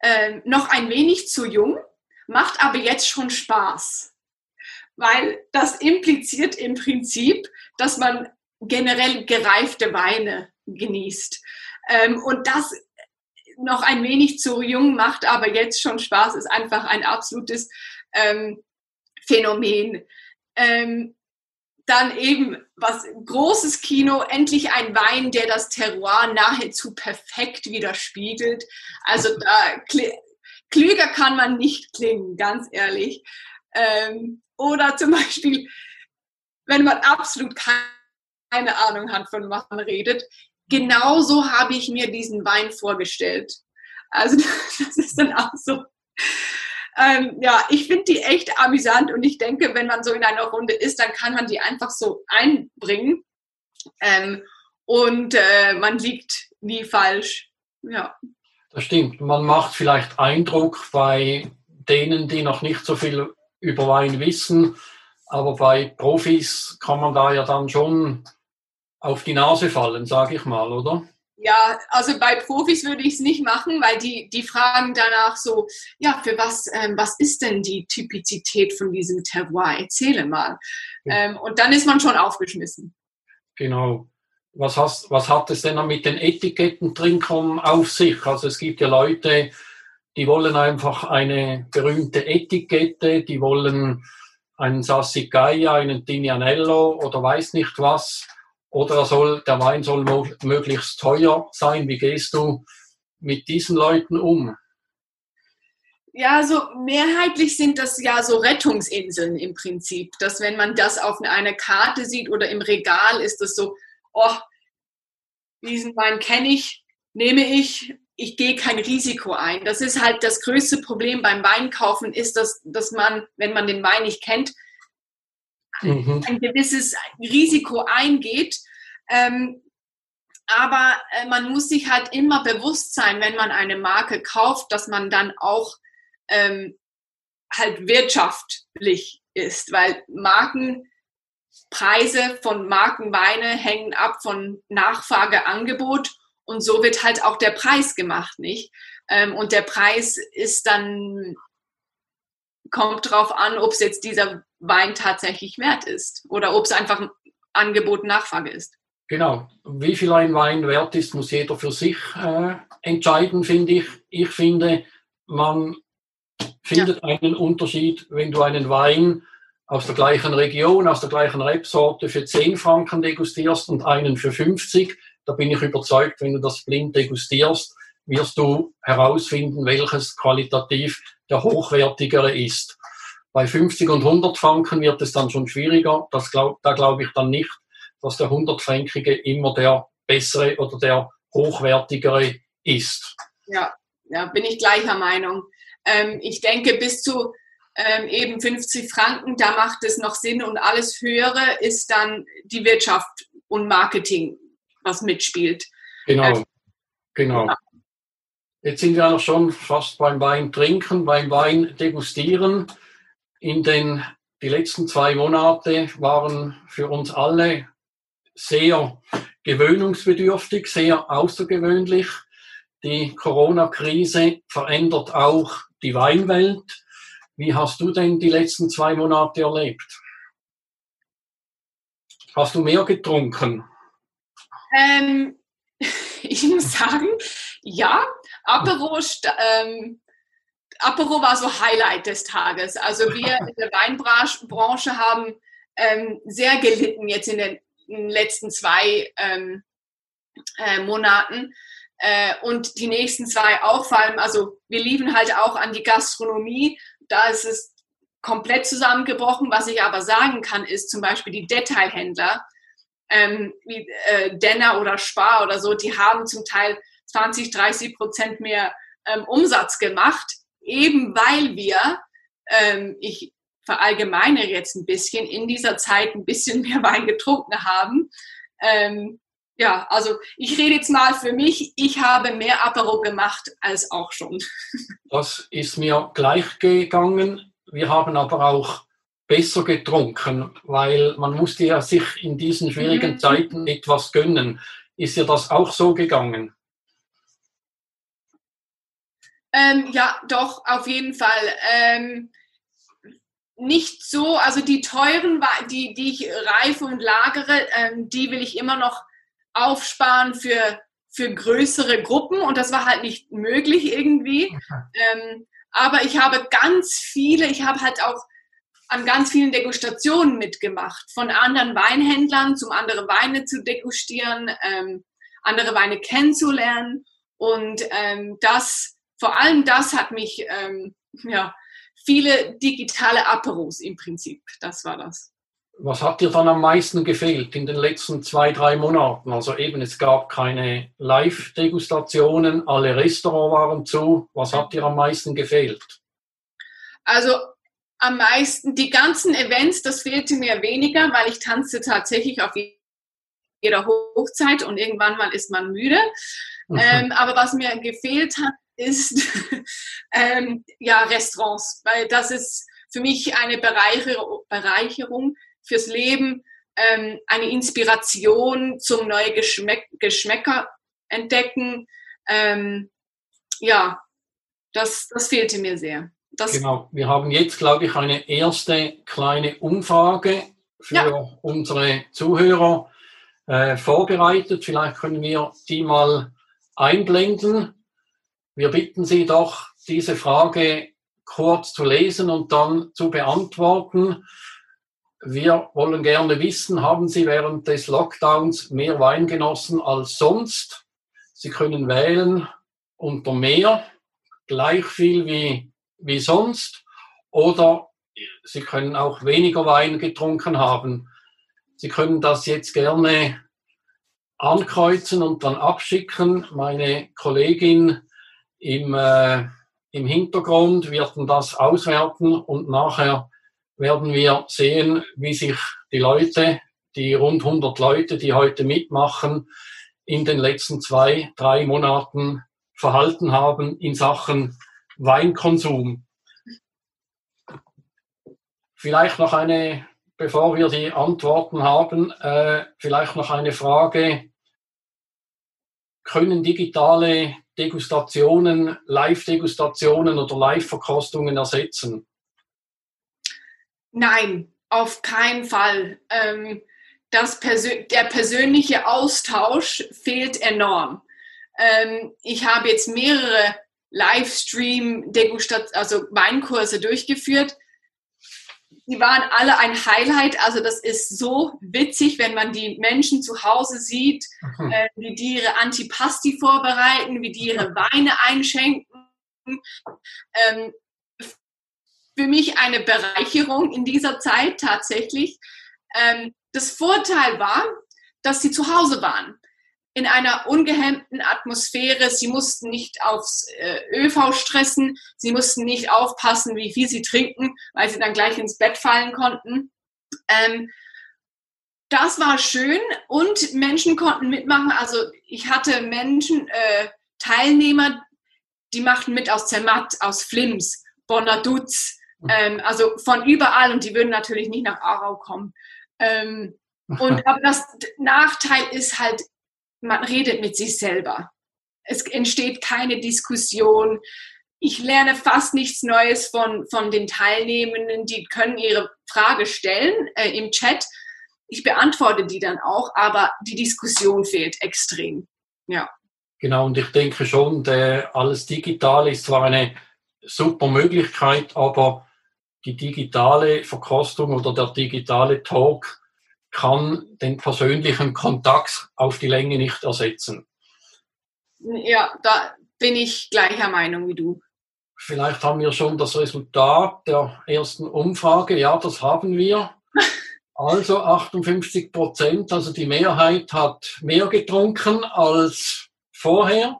äh, noch ein wenig zu jung, macht aber jetzt schon Spaß. Weil das impliziert im Prinzip, dass man generell gereifte Weine genießt. Ähm, und das noch ein wenig zu jung macht, aber jetzt schon Spaß, ist einfach ein absolutes ähm, Phänomen. Ähm, dann eben was großes Kino, endlich ein Wein, der das Terroir nahezu perfekt widerspiegelt. Also da klüger kann man nicht klingen, ganz ehrlich. Ähm, oder zum Beispiel, wenn man absolut kein keine Ahnung hat, von was man redet. Genauso habe ich mir diesen Wein vorgestellt. Also *laughs* das ist dann auch so. Ähm, ja, ich finde die echt amüsant und ich denke, wenn man so in einer Runde ist, dann kann man die einfach so einbringen ähm, und äh, man liegt nie falsch. Ja. Das stimmt. Man macht vielleicht Eindruck bei denen, die noch nicht so viel über Wein wissen, aber bei Profis kann man da ja dann schon auf die Nase fallen, sage ich mal, oder? Ja, also bei Profis würde ich es nicht machen, weil die, die fragen danach so, ja, für was, ähm, was ist denn die Typizität von diesem Terroir? Erzähle mal. Ja. Ähm, und dann ist man schon aufgeschmissen. Genau. Was, hast, was hat es denn mit den Etikettentrinkern auf sich? Also es gibt ja Leute, die wollen einfach eine berühmte Etikette, die wollen einen Sassicaia, einen Tignanello oder weiß nicht was oder soll, der Wein soll möglichst teuer sein. Wie gehst du mit diesen Leuten um? Ja, so mehrheitlich sind das ja so Rettungsinseln im Prinzip, dass wenn man das auf einer Karte sieht oder im Regal, ist das so, oh, diesen Wein kenne ich, nehme ich, ich gehe kein Risiko ein. Das ist halt das größte Problem beim Weinkaufen, ist, dass, dass man, wenn man den Wein nicht kennt, mhm. ein gewisses Risiko eingeht. Ähm, aber äh, man muss sich halt immer bewusst sein, wenn man eine Marke kauft, dass man dann auch ähm, halt wirtschaftlich ist, weil Markenpreise von Markenweine hängen ab von Nachfrage, Angebot und so wird halt auch der Preis gemacht, nicht? Ähm, und der Preis ist dann kommt drauf an, ob es jetzt dieser Wein tatsächlich wert ist oder ob es einfach Angebot Nachfrage ist. Genau. Wie viel ein Wein wert ist, muss jeder für sich äh, entscheiden, finde ich. Ich finde, man findet ja. einen Unterschied, wenn du einen Wein aus der gleichen Region, aus der gleichen Rebsorte für 10 Franken degustierst und einen für 50. Da bin ich überzeugt, wenn du das blind degustierst, wirst du herausfinden, welches qualitativ der hochwertigere ist. Bei 50 und 100 Franken wird es dann schon schwieriger. Das glaub, da glaube ich dann nicht, dass der 100-Fränkige immer der bessere oder der hochwertigere ist. Ja, ja bin ich gleicher Meinung. Ähm, ich denke, bis zu ähm, eben 50 Franken, da macht es noch Sinn und alles höhere ist dann die Wirtschaft und Marketing, was mitspielt. Genau, ähm, genau. Ja. Jetzt sind wir noch schon fast beim Wein trinken, beim Wein degustieren. In den die letzten zwei Monate waren für uns alle sehr gewöhnungsbedürftig, sehr außergewöhnlich. Die Corona-Krise verändert auch die Weinwelt. Wie hast du denn die letzten zwei Monate erlebt? Hast du mehr getrunken? Ähm, *laughs* ich muss sagen, ja. Apero, ähm, Apero war so Highlight des Tages. Also wir in der Weinbranche haben ähm, sehr gelitten jetzt in den, in den letzten zwei ähm, äh, Monaten. Äh, und die nächsten zwei auch, vor allem, also wir lieben halt auch an die Gastronomie da ist es komplett zusammengebrochen. Was ich aber sagen kann, ist zum Beispiel die Detailhändler, ähm, wie äh, Denner oder Spar oder so, die haben zum Teil 20, 30 Prozent mehr ähm, Umsatz gemacht, eben weil wir, ähm, ich verallgemeine jetzt ein bisschen, in dieser Zeit ein bisschen *laughs* mehr Wein getrunken haben. Ähm, ja, also ich rede jetzt mal für mich, ich habe mehr Apero gemacht als auch schon. *laughs* Das ist mir gleich gegangen. Wir haben aber auch besser getrunken, weil man musste ja sich in diesen schwierigen mhm. Zeiten etwas gönnen. Ist dir das auch so gegangen? Ähm, ja, doch, auf jeden Fall. Ähm, nicht so, also die teuren, die, die ich reife und lagere, ähm, die will ich immer noch aufsparen für, für größere Gruppen und das war halt nicht möglich irgendwie. Ähm, aber ich habe ganz viele, ich habe halt auch an ganz vielen Degustationen mitgemacht, von anderen Weinhändlern, zum andere Weine zu degustieren, ähm, andere Weine kennenzulernen. Und ähm, das, vor allem das hat mich, ähm, ja, viele digitale Aperos im Prinzip, das war das. Was hat dir dann am meisten gefehlt in den letzten zwei, drei Monaten? Also eben, es gab keine Live-Degustationen, alle Restaurants waren zu. Was hat dir am meisten gefehlt? Also am meisten, die ganzen Events, das fehlte mir weniger, weil ich tanze tatsächlich auf jeder Hochzeit und irgendwann mal ist man müde. Mhm. Ähm, aber was mir gefehlt hat, ist *laughs* ähm, ja Restaurants, weil das ist für mich eine Bereicherung fürs Leben, ähm, eine Inspiration zum neue Geschmäck Geschmäcker entdecken. Ähm, ja, das, das fehlte mir sehr. Das genau, wir haben jetzt, glaube ich, eine erste kleine Umfrage für ja. unsere Zuhörer äh, vorbereitet. Vielleicht können wir die mal einblenden. Wir bitten Sie doch, diese Frage kurz zu lesen und dann zu beantworten. Wir wollen gerne wissen, haben Sie während des Lockdowns mehr Wein genossen als sonst? Sie können wählen unter mehr, gleich viel wie, wie sonst, oder Sie können auch weniger Wein getrunken haben. Sie können das jetzt gerne ankreuzen und dann abschicken. Meine Kollegin im, äh, im Hintergrund wird das auswerten und nachher werden wir sehen, wie sich die Leute, die rund 100 Leute, die heute mitmachen, in den letzten zwei, drei Monaten verhalten haben in Sachen Weinkonsum. Vielleicht noch eine, bevor wir die Antworten haben, äh, vielleicht noch eine Frage. Können digitale Degustationen, Live-Degustationen oder Live-Verkostungen ersetzen? Nein, auf keinen Fall. Ähm, das Persö der persönliche Austausch fehlt enorm. Ähm, ich habe jetzt mehrere Livestream, Degustat also Weinkurse durchgeführt. Die waren alle ein Highlight. Also das ist so witzig, wenn man die Menschen zu Hause sieht, mhm. äh, wie die ihre Antipasti vorbereiten, wie die ihre Weine einschenken. Ähm, für mich eine Bereicherung in dieser Zeit tatsächlich. Ähm, das Vorteil war, dass sie zu Hause waren in einer ungehemmten Atmosphäre. Sie mussten nicht aufs äh, ÖV stressen, sie mussten nicht aufpassen, wie viel sie trinken, weil sie dann gleich ins Bett fallen konnten. Ähm, das war schön und Menschen konnten mitmachen. Also ich hatte Menschen, äh, Teilnehmer, die machten mit aus Zermatt, aus Flims, Bonaduz, mhm. ähm, also von überall und die würden natürlich nicht nach Aarau kommen. Ähm, *laughs* und aber das Nachteil ist halt, man redet mit sich selber. Es entsteht keine Diskussion. Ich lerne fast nichts Neues von, von den Teilnehmenden. Die können ihre Frage stellen äh, im Chat. Ich beantworte die dann auch, aber die Diskussion fehlt extrem. Ja. Genau, und ich denke schon, der, alles digital ist zwar eine super Möglichkeit, aber die digitale Verkostung oder der digitale Talk kann den persönlichen Kontakt auf die Länge nicht ersetzen. Ja, da bin ich gleicher Meinung wie du. Vielleicht haben wir schon das Resultat der ersten Umfrage. Ja, das haben wir. *laughs* Also 58 Prozent, also die Mehrheit hat mehr getrunken als vorher.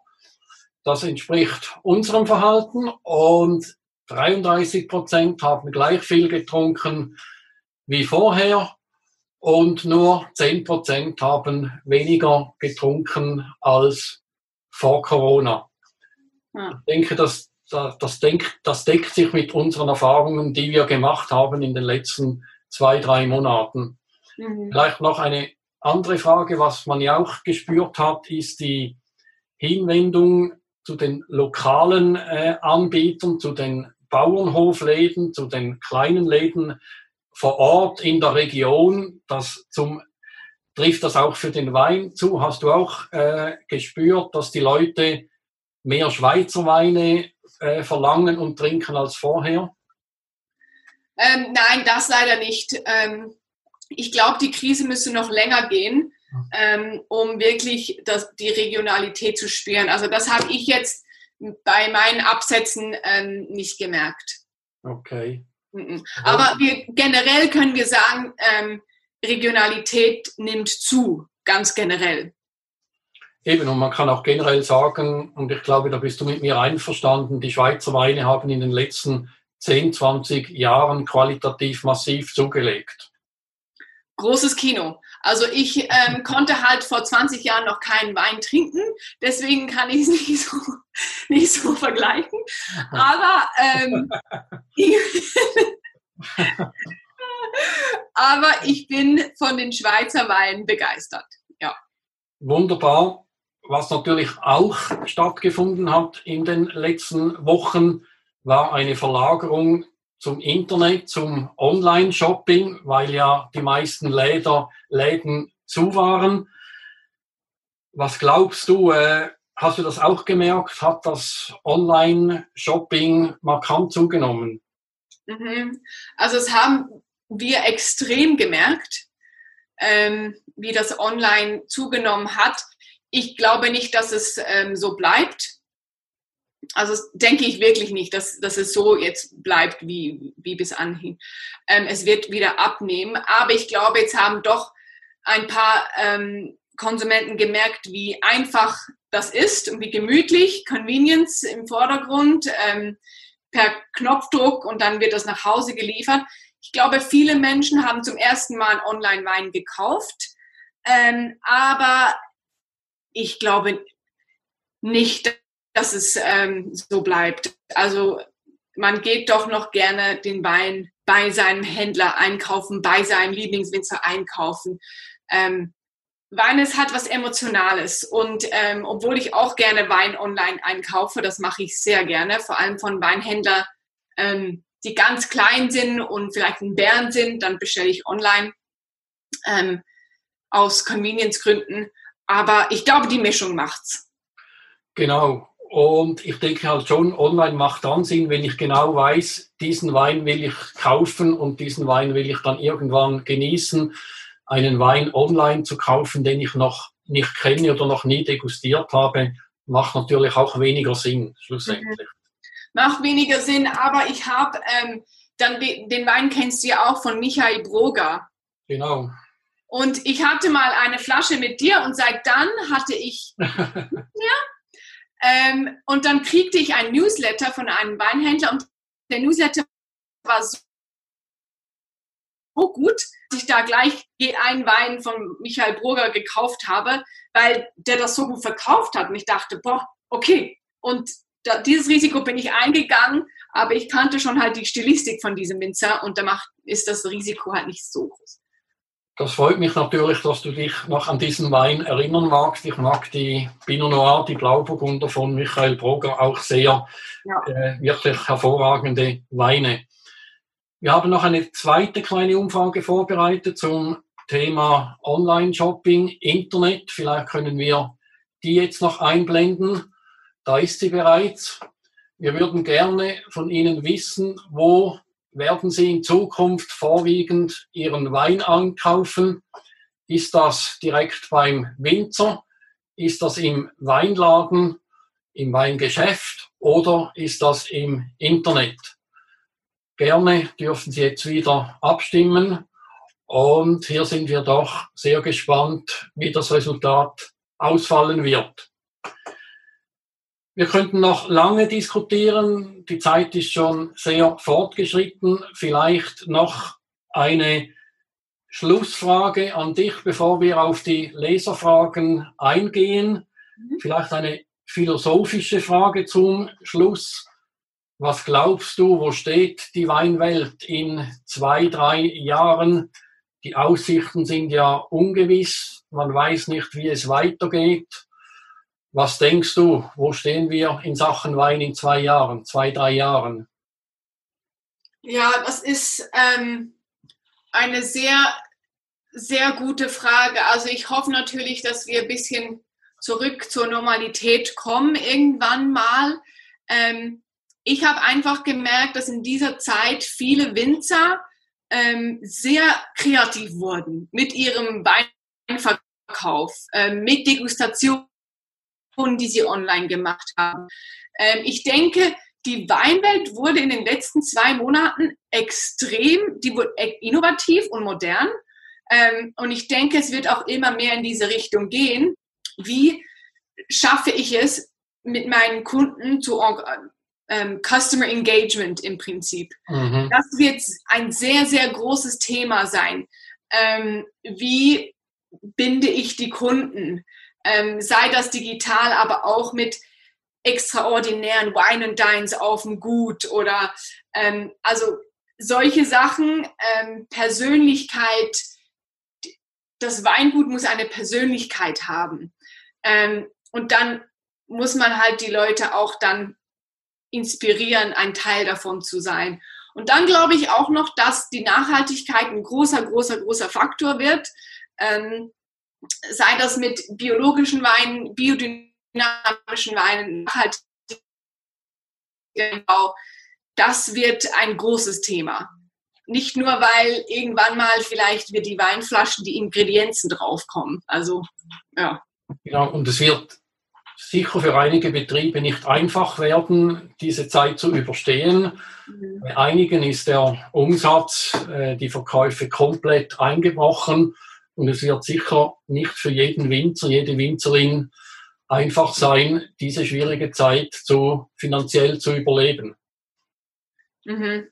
Das entspricht unserem Verhalten und 33 Prozent haben gleich viel getrunken wie vorher und nur 10% haben weniger getrunken als vor Corona. Ja. Ich denke, das, das, denk, das deckt sich mit unseren Erfahrungen, die wir gemacht haben in den letzten zwei, drei Monaten. Mhm. Vielleicht noch eine andere Frage, was man ja auch gespürt hat, ist die Hinwendung zu den lokalen äh, Anbietern, zu den Bauernhofläden, zu den kleinen Läden vor Ort in der Region, das zum trifft das auch für den Wein zu? Hast du auch äh, gespürt, dass die Leute mehr Schweizer Weine äh, verlangen und trinken als vorher? Ähm, nein, das leider nicht. Ähm, ich glaube, die Krise müsste noch länger gehen, ähm, um wirklich das, die Regionalität zu spüren. Also das habe ich jetzt bei meinen Absätzen ähm, nicht gemerkt. Okay. Aber wir, generell können wir sagen, ähm, Regionalität nimmt zu, ganz generell. Eben, und man kann auch generell sagen, und ich glaube, da bist du mit mir einverstanden, die Schweizer Weine haben in den letzten 10, 20 Jahren qualitativ massiv zugelegt. Großes Kino. Also ich ähm, konnte halt vor 20 Jahren noch keinen Wein trinken, deswegen kann ich es *laughs* nicht so, nicht so vergleichen. Aber, ähm, ich, *laughs* aber ich bin von den Schweizer Weinen begeistert. Ja. Wunderbar. Was natürlich auch stattgefunden hat in den letzten Wochen, war eine Verlagerung zum Internet, zum Online-Shopping, weil ja die meisten Läder, Läden zu waren. Was glaubst du, äh, hast du das auch gemerkt? Hat das Online-Shopping markant zugenommen? Mhm. Also es haben wir extrem gemerkt, ähm, wie das Online zugenommen hat. Ich glaube nicht, dass es ähm, so bleibt also denke ich wirklich nicht, dass, dass es so jetzt bleibt wie, wie bis anhin. Ähm, es wird wieder abnehmen, aber ich glaube, jetzt haben doch ein paar ähm, Konsumenten gemerkt, wie einfach das ist und wie gemütlich, Convenience im Vordergrund, ähm, per Knopfdruck und dann wird das nach Hause geliefert. Ich glaube, viele Menschen haben zum ersten Mal Online-Wein gekauft, ähm, aber ich glaube nicht, dass es ähm, so bleibt. Also man geht doch noch gerne den Wein bei seinem Händler einkaufen, bei seinem Lieblingswinzer einkaufen. Ähm, Wein ist hat was Emotionales und ähm, obwohl ich auch gerne Wein online einkaufe, das mache ich sehr gerne, vor allem von Weinhändlern, ähm, die ganz klein sind und vielleicht in Bern sind, dann bestelle ich online ähm, aus Convenience-Gründen. Aber ich glaube, die Mischung macht's. Genau. Und ich denke halt schon, online macht dann Sinn, wenn ich genau weiß, diesen Wein will ich kaufen und diesen Wein will ich dann irgendwann genießen. Einen Wein online zu kaufen, den ich noch nicht kenne oder noch nie degustiert habe, macht natürlich auch weniger Sinn, schlussendlich. Mhm. Macht weniger Sinn, aber ich habe ähm, dann den Wein kennst du ja auch von Michael Broger. Genau. Und ich hatte mal eine Flasche mit dir und seit dann hatte ich *laughs* ja, ähm, und dann kriegte ich ein Newsletter von einem Weinhändler und der Newsletter war so gut, dass ich da gleich einen Wein von Michael Burger gekauft habe, weil der das so gut verkauft hat. Und ich dachte, boah, okay. Und da, dieses Risiko bin ich eingegangen, aber ich kannte schon halt die Stilistik von diesem Winzer und da macht, ist das Risiko halt nicht so groß. Das freut mich natürlich, dass du dich noch an diesen Wein erinnern magst. Ich mag die Pinot Noir, die Blauburgunder von Michael Brogger auch sehr. Ja. Äh, wirklich hervorragende Weine. Wir haben noch eine zweite kleine Umfrage vorbereitet zum Thema Online-Shopping, Internet. Vielleicht können wir die jetzt noch einblenden. Da ist sie bereits. Wir würden gerne von Ihnen wissen, wo werden Sie in Zukunft vorwiegend Ihren Wein ankaufen? Ist das direkt beim Winzer? Ist das im Weinladen, im Weingeschäft oder ist das im Internet? Gerne dürfen Sie jetzt wieder abstimmen. Und hier sind wir doch sehr gespannt, wie das Resultat ausfallen wird. Wir könnten noch lange diskutieren. Die Zeit ist schon sehr fortgeschritten. Vielleicht noch eine Schlussfrage an dich, bevor wir auf die Leserfragen eingehen. Mhm. Vielleicht eine philosophische Frage zum Schluss. Was glaubst du, wo steht die Weinwelt in zwei, drei Jahren? Die Aussichten sind ja ungewiss. Man weiß nicht, wie es weitergeht. Was denkst du, wo stehen wir in Sachen Wein in zwei Jahren, zwei, drei Jahren? Ja, das ist ähm, eine sehr, sehr gute Frage. Also ich hoffe natürlich, dass wir ein bisschen zurück zur Normalität kommen, irgendwann mal. Ähm, ich habe einfach gemerkt, dass in dieser Zeit viele Winzer ähm, sehr kreativ wurden mit ihrem Weinverkauf, ähm, mit Degustation die sie online gemacht haben. Ähm, ich denke, die Weinwelt wurde in den letzten zwei Monaten extrem, die wurde innovativ und modern. Ähm, und ich denke, es wird auch immer mehr in diese Richtung gehen. Wie schaffe ich es, mit meinen Kunden zu ähm, Customer Engagement im Prinzip. Mhm. Das wird ein sehr, sehr großes Thema sein. Ähm, wie binde ich die Kunden? Ähm, sei das digital, aber auch mit extraordinären Wine and Dines auf dem Gut oder ähm, also solche Sachen, ähm, Persönlichkeit, das Weingut muss eine Persönlichkeit haben. Ähm, und dann muss man halt die Leute auch dann inspirieren, ein Teil davon zu sein. Und dann glaube ich auch noch, dass die Nachhaltigkeit ein großer, großer, großer Faktor wird. Ähm, sei das mit biologischen Weinen, biodynamischen Weinen, halt genau, das wird ein großes Thema. Nicht nur, weil irgendwann mal vielleicht wir die Weinflaschen, die Ingredienzen draufkommen. Also, ja. Ja, und es wird sicher für einige Betriebe nicht einfach werden, diese Zeit zu überstehen. Mhm. Bei einigen ist der Umsatz, äh, die Verkäufe komplett eingebrochen. Und es wird sicher nicht für jeden Winzer, jede Winzerin einfach sein, diese schwierige Zeit zu, finanziell zu überleben. Mhm.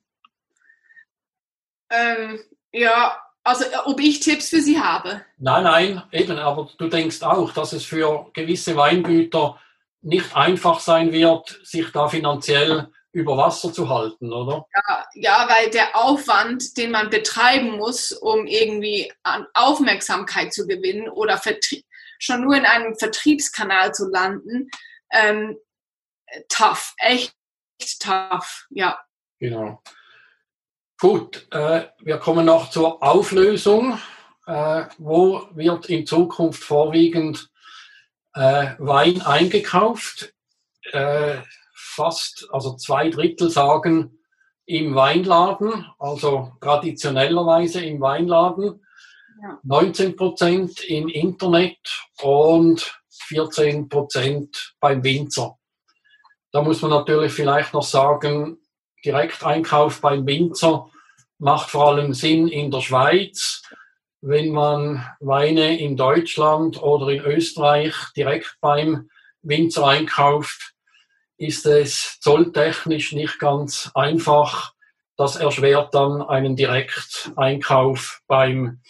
Ähm, ja, also äh, ob ich Tipps für Sie habe? Nein, nein, eben, aber du denkst auch, dass es für gewisse Weingüter nicht einfach sein wird, sich da finanziell über Wasser zu halten, oder? Ja, ja, weil der Aufwand, den man betreiben muss, um irgendwie an Aufmerksamkeit zu gewinnen oder schon nur in einem Vertriebskanal zu landen, ähm, tough, echt tough, ja. Genau. Gut, äh, wir kommen noch zur Auflösung. Äh, wo wird in Zukunft vorwiegend äh, Wein eingekauft? Fast, also zwei Drittel sagen im Weinladen, also traditionellerweise im Weinladen, ja. 19 Prozent im Internet und 14 Prozent beim Winzer. Da muss man natürlich vielleicht noch sagen, Direkteinkauf beim Winzer macht vor allem Sinn in der Schweiz. Wenn man Weine in Deutschland oder in Österreich direkt beim Winzer einkauft, ist es zolltechnisch nicht ganz einfach. Das erschwert dann einen Direkteinkauf beim,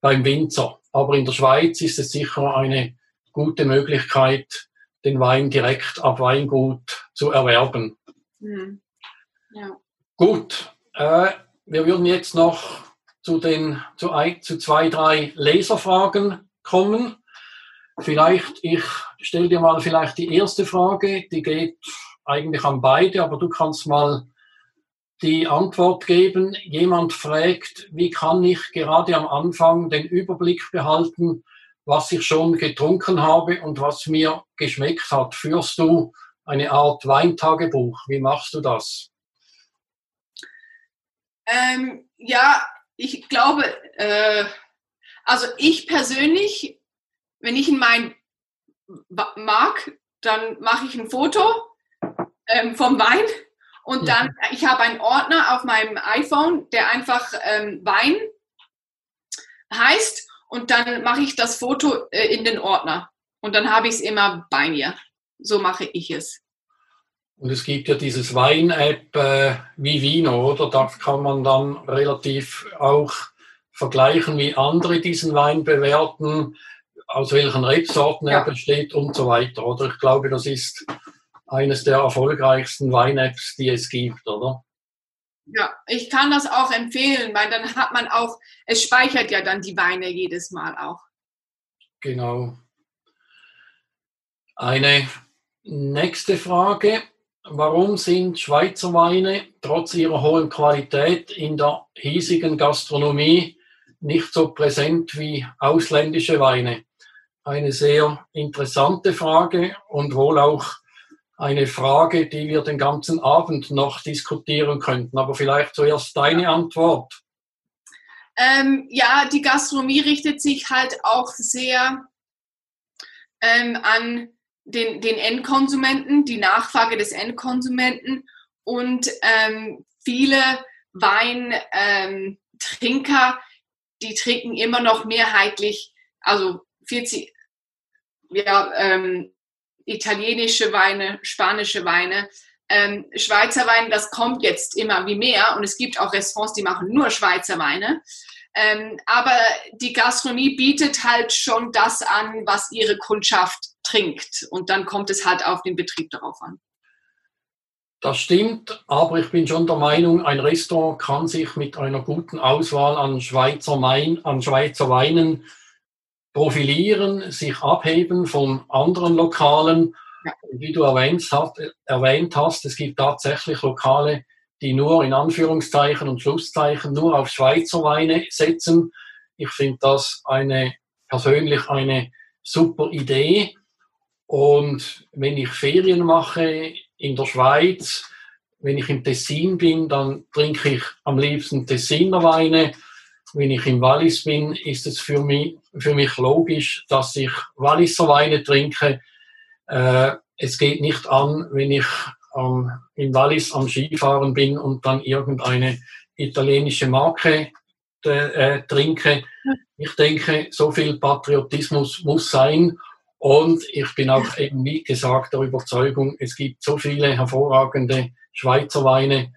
beim Winzer. Aber in der Schweiz ist es sicher eine gute Möglichkeit, den Wein direkt ab Weingut zu erwerben. Mhm. Ja. Gut, äh, wir würden jetzt noch zu, den, zu, ein, zu zwei, drei Leserfragen kommen. Vielleicht, ich stelle dir mal vielleicht die erste Frage, die geht eigentlich an beide, aber du kannst mal die Antwort geben. Jemand fragt, wie kann ich gerade am Anfang den Überblick behalten, was ich schon getrunken habe und was mir geschmeckt hat? Führst du eine Art Weintagebuch? Wie machst du das? Ähm, ja, ich glaube, äh, also ich persönlich, wenn ich in mein mag, dann mache ich ein Foto ähm, vom Wein und dann, ja. ich habe einen Ordner auf meinem iPhone, der einfach ähm, Wein heißt und dann mache ich das Foto äh, in den Ordner und dann habe ich es immer bei mir. So mache ich es. Und es gibt ja dieses Wein-App äh, Vivino, oder? Da kann man dann relativ auch vergleichen, wie andere diesen Wein bewerten, aus welchen Rebsorten ja. er besteht und so weiter, oder? Ich glaube, das ist eines der erfolgreichsten Wein-Apps, die es gibt, oder? Ja, ich kann das auch empfehlen, weil dann hat man auch, es speichert ja dann die Weine jedes Mal auch. Genau. Eine nächste Frage. Warum sind Schweizer Weine trotz ihrer hohen Qualität in der hiesigen Gastronomie nicht so präsent wie ausländische Weine? Eine sehr interessante Frage und wohl auch eine Frage, die wir den ganzen Abend noch diskutieren könnten. Aber vielleicht zuerst deine Antwort. Ähm, ja, die Gastronomie richtet sich halt auch sehr ähm, an den, den Endkonsumenten, die Nachfrage des Endkonsumenten und ähm, viele Weintrinker, ähm, die trinken immer noch mehrheitlich, also 40, ja, ähm, italienische Weine, spanische Weine, ähm, Schweizer Weine, das kommt jetzt immer wie mehr und es gibt auch Restaurants, die machen nur Schweizer Weine. Ähm, aber die Gastronomie bietet halt schon das an, was ihre Kundschaft trinkt. Und dann kommt es halt auf den Betrieb darauf an. Das stimmt, aber ich bin schon der Meinung, ein Restaurant kann sich mit einer guten Auswahl an Schweizer, Wein, an Schweizer Weinen profilieren, sich abheben von anderen Lokalen. Ja. Wie du erwähnt hast, erwähnt hast, es gibt tatsächlich Lokale, die nur in Anführungszeichen und Schlusszeichen nur auf Schweizer Weine setzen. Ich finde das eine persönlich eine super Idee. Und wenn ich Ferien mache in der Schweiz, wenn ich im Tessin bin, dann trinke ich am liebsten Tessiner Weine. Wenn ich im Wallis bin, ist es für mich, für mich logisch, dass ich Walliser Weine trinke. Äh, es geht nicht an, wenn ich ähm, im Wallis am Skifahren bin und dann irgendeine italienische Marke äh, trinke. Ich denke, so viel Patriotismus muss sein. Und ich bin auch eben, wie gesagt, der Überzeugung, es gibt so viele hervorragende Schweizer Weine,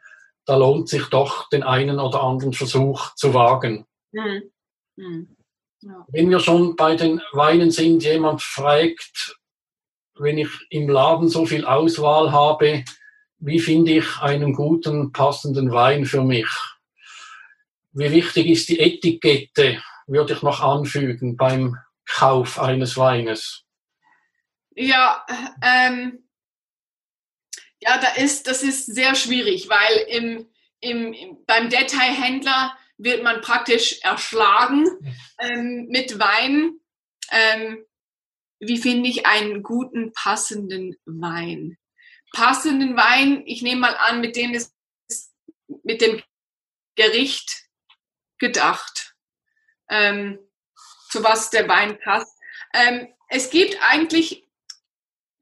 da lohnt sich doch den einen oder anderen Versuch zu wagen. Mhm. Mhm. Ja. Wenn wir schon bei den Weinen sind, jemand fragt, wenn ich im Laden so viel Auswahl habe, wie finde ich einen guten, passenden Wein für mich? Wie wichtig ist die Etikette, würde ich noch anfügen beim Kauf eines Weines? Ja, ähm, ja, da ist, das ist sehr schwierig, weil im, im, im, beim Detailhändler wird man praktisch erschlagen ähm, mit Wein. Ähm, wie finde ich einen guten, passenden Wein? passenden Wein, ich nehme mal an, mit dem ist mit dem Gericht gedacht, ähm, zu was der Wein passt. Ähm, es gibt eigentlich,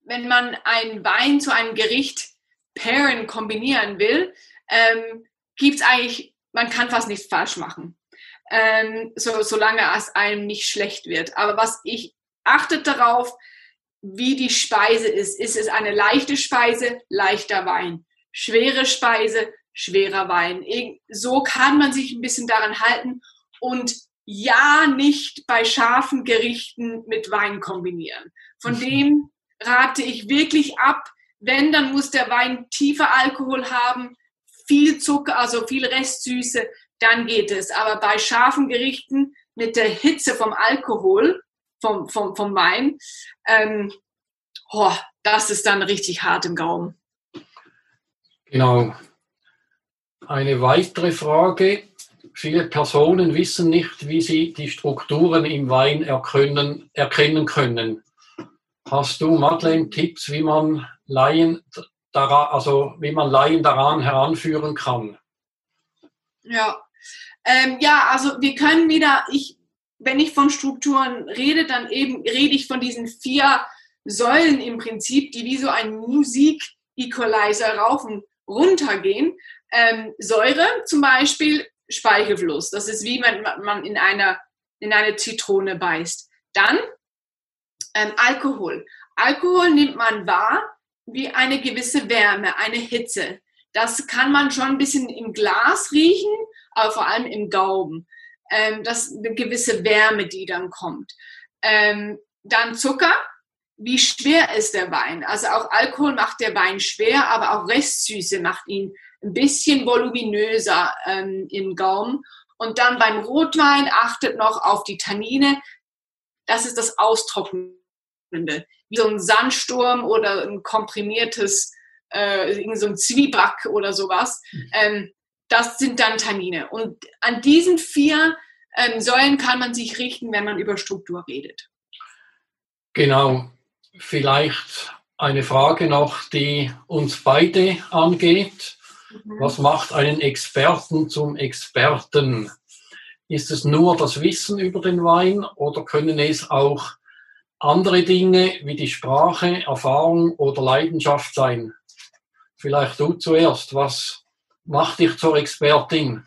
wenn man einen Wein zu einem Gericht pairen, kombinieren will, ähm, gibt es eigentlich, man kann fast nichts falsch machen, ähm, so, solange es einem nicht schlecht wird. Aber was ich achte darauf, wie die Speise ist. Ist es eine leichte Speise, leichter Wein. Schwere Speise, schwerer Wein. So kann man sich ein bisschen daran halten und ja nicht bei scharfen Gerichten mit Wein kombinieren. Von dem rate ich wirklich ab. Wenn, dann muss der Wein tiefer Alkohol haben, viel Zucker, also viel Restsüße, dann geht es. Aber bei scharfen Gerichten mit der Hitze vom Alkohol, vom, vom, vom Wein, ähm, oh, das ist dann richtig hart im Gaumen. Genau. Eine weitere Frage. Viele Personen wissen nicht, wie sie die Strukturen im Wein erkennen, erkennen können. Hast du, Madeleine, Tipps, wie man Laien daran, also wie man Laien daran heranführen kann? Ja, ähm, ja, also wir können wieder, ich, wenn ich von Strukturen rede, dann eben rede ich von diesen vier Säulen im Prinzip, die wie so ein Musik-Equalizer rauf und runter gehen. Ähm, Säure zum Beispiel, Speichelfluss. Das ist wie wenn man in, einer, in eine Zitrone beißt. Dann ähm, Alkohol. Alkohol nimmt man wahr wie eine gewisse Wärme, eine Hitze. Das kann man schon ein bisschen im Glas riechen, aber vor allem im Gaumen. Ähm, das eine gewisse Wärme, die dann kommt. Ähm, dann Zucker, wie schwer ist der Wein? Also auch Alkohol macht der Wein schwer, aber auch Restsüße macht ihn ein bisschen voluminöser ähm, im Gaumen. Und dann beim Rotwein achtet noch auf die Tannine. Das ist das Austrocknende. Wie so ein Sandsturm oder ein komprimiertes, äh, so ein Zwieback oder sowas. Mhm. Ähm, das sind dann Tannine. Und an diesen vier ähm, Säulen kann man sich richten, wenn man über Struktur redet. Genau. Vielleicht eine Frage noch, die uns beide angeht. Mhm. Was macht einen Experten zum Experten? Ist es nur das Wissen über den Wein oder können es auch andere Dinge wie die Sprache, Erfahrung oder Leidenschaft sein? Vielleicht du zuerst. Was macht dich zur Expertin?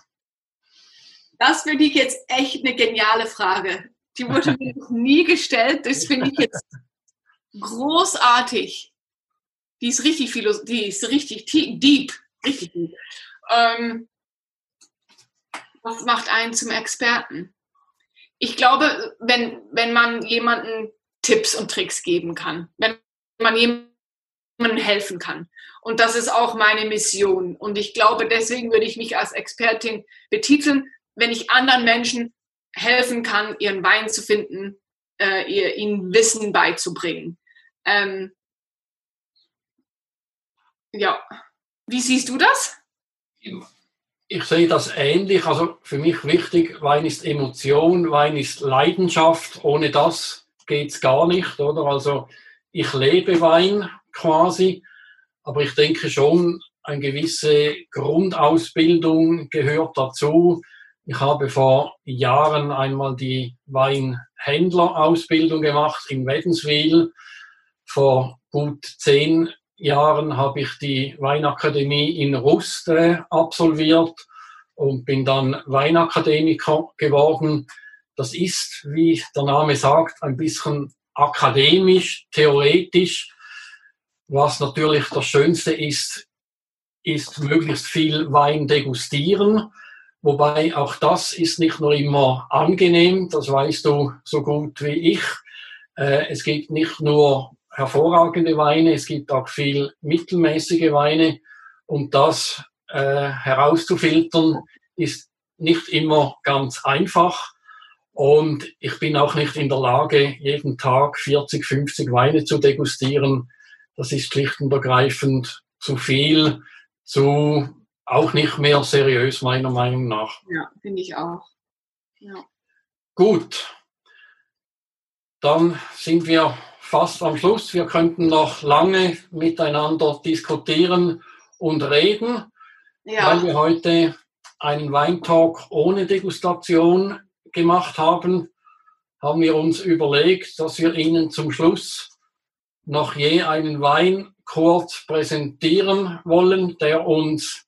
Das finde ich jetzt echt eine geniale Frage. Die wurde mir noch nie gestellt. Das finde ich jetzt großartig. Die ist richtig die ist richtig deep, richtig deep. Ähm, was macht einen zum Experten? Ich glaube, wenn, wenn man jemanden Tipps und Tricks geben kann, wenn man jemandem helfen kann. Und das ist auch meine Mission. Und ich glaube, deswegen würde ich mich als Expertin betiteln, wenn ich anderen Menschen helfen kann, ihren Wein zu finden, äh, ihr, ihnen Wissen beizubringen. Ähm, ja, wie siehst du das? Ich sehe das ähnlich. Also für mich wichtig, Wein ist Emotion, Wein ist Leidenschaft. Ohne das geht es gar nicht, oder? Also ich lebe Wein quasi, aber ich denke schon, eine gewisse Grundausbildung gehört dazu. Ich habe vor Jahren einmal die Weinhändlerausbildung gemacht in Wädenswil vor gut zehn Jahren habe ich die Weinakademie in Rust absolviert und bin dann Weinakademiker geworden. Das ist, wie der Name sagt, ein bisschen akademisch, theoretisch. Was natürlich das Schönste ist, ist möglichst viel Wein degustieren. Wobei auch das ist nicht nur immer angenehm, das weißt du so gut wie ich. Äh, es gibt nicht nur hervorragende Weine, es gibt auch viel mittelmäßige Weine und das äh, herauszufiltern ist nicht immer ganz einfach. Und ich bin auch nicht in der Lage, jeden Tag 40, 50 Weine zu degustieren. Das ist schlicht und ergreifend zu viel, zu auch nicht mehr seriös meiner Meinung nach. Ja, finde ich auch. Ja. Gut. Dann sind wir fast am Schluss. Wir könnten noch lange miteinander diskutieren und reden, ja. weil wir heute einen Weintalk ohne Degustation gemacht haben, haben wir uns überlegt, dass wir Ihnen zum Schluss noch je einen Wein kurz präsentieren wollen, der uns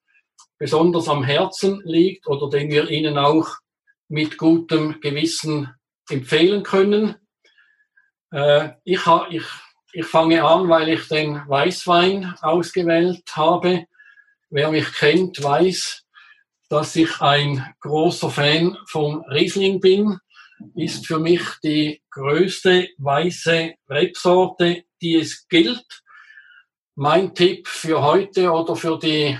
besonders am Herzen liegt oder den wir Ihnen auch mit gutem Gewissen empfehlen können. Äh, ich, ich, ich fange an, weil ich den Weißwein ausgewählt habe. Wer mich kennt, weiß, dass ich ein großer Fan vom Riesling bin. Ist für mich die größte weiße Rebsorte, die es gilt. Mein Tipp für heute oder für die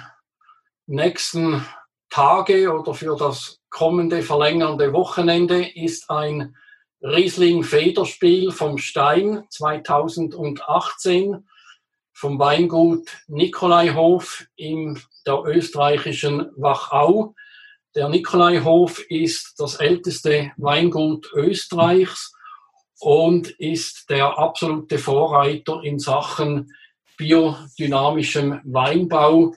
nächsten Tage oder für das kommende verlängernde Wochenende ist ein Riesling Federspiel vom Stein 2018 vom Weingut Nikolaihof in der österreichischen Wachau. Der Nikolaihof ist das älteste Weingut Österreichs und ist der absolute Vorreiter in Sachen biodynamischem Weinbau.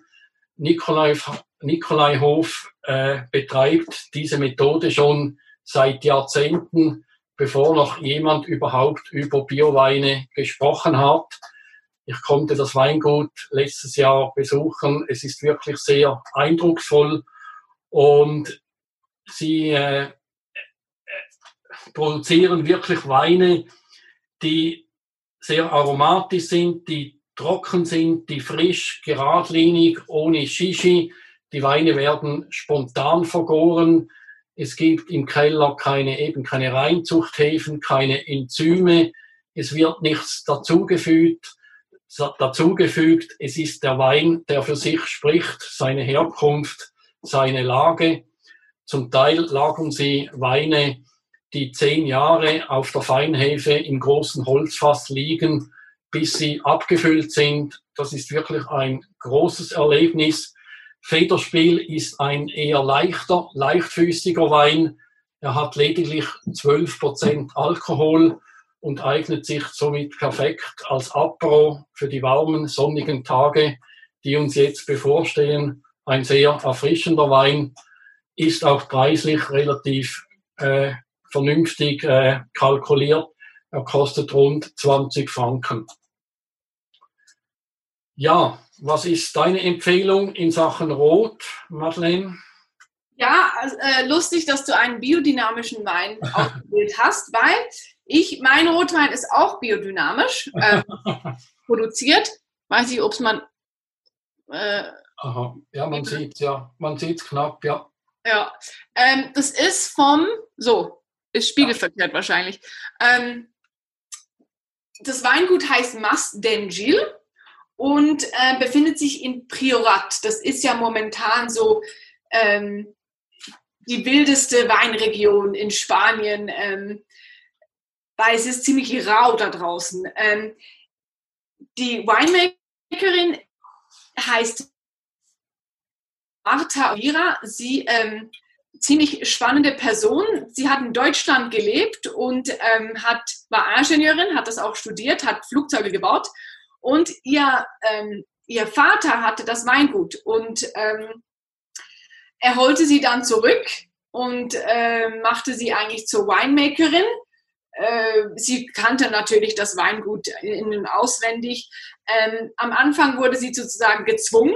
Nikolai, Nikolaihof äh, betreibt diese Methode schon seit Jahrzehnten bevor noch jemand überhaupt über Bioweine gesprochen hat. Ich konnte das Weingut letztes Jahr besuchen. Es ist wirklich sehr eindrucksvoll und sie äh, äh, produzieren wirklich Weine, die sehr aromatisch sind, die trocken sind, die frisch, geradlinig, ohne Shishi. Die Weine werden spontan vergoren. Es gibt im Keller keine, eben keine Reinzuchthäfen, keine Enzyme. Es wird nichts dazugefügt. Dazugefügt. Es ist der Wein, der für sich spricht, seine Herkunft, seine Lage. Zum Teil lagern sie Weine, die zehn Jahre auf der Feinhefe im großen Holzfass liegen, bis sie abgefüllt sind. Das ist wirklich ein großes Erlebnis. Federspiel ist ein eher leichter, leichtfüßiger Wein. Er hat lediglich 12% Alkohol und eignet sich somit perfekt als Apro für die warmen, sonnigen Tage, die uns jetzt bevorstehen. Ein sehr erfrischender Wein, ist auch preislich relativ äh, vernünftig äh, kalkuliert. Er kostet rund 20 Franken. Ja, was ist deine Empfehlung in Sachen Rot, Madeleine? Ja, also, äh, lustig, dass du einen biodynamischen Wein *laughs* ausgewählt hast, weil ich, mein Rotwein ist auch biodynamisch äh, *laughs* produziert. Weiß ich, ob es man. Äh, Aha. Ja, man sieht ja, man sieht es knapp, ja. Ja, ähm, das ist vom, so, ist spiegelverkehrt ja. wahrscheinlich. Ähm, das Weingut heißt Mas Dengil und äh, befindet sich in Priorat. Das ist ja momentan so ähm, die wildeste Weinregion in Spanien, ähm, weil es ist ziemlich rau da draußen. Ähm, die Winemakerin heißt Marta Vira. Sie ähm, ziemlich spannende Person. Sie hat in Deutschland gelebt und ähm, hat, war Ingenieurin, hat das auch studiert, hat Flugzeuge gebaut und ihr, ähm, ihr Vater hatte das Weingut und ähm, er holte sie dann zurück und äh, machte sie eigentlich zur Winemakerin. Äh, sie kannte natürlich das Weingut innen auswendig. Ähm, am Anfang wurde sie sozusagen gezwungen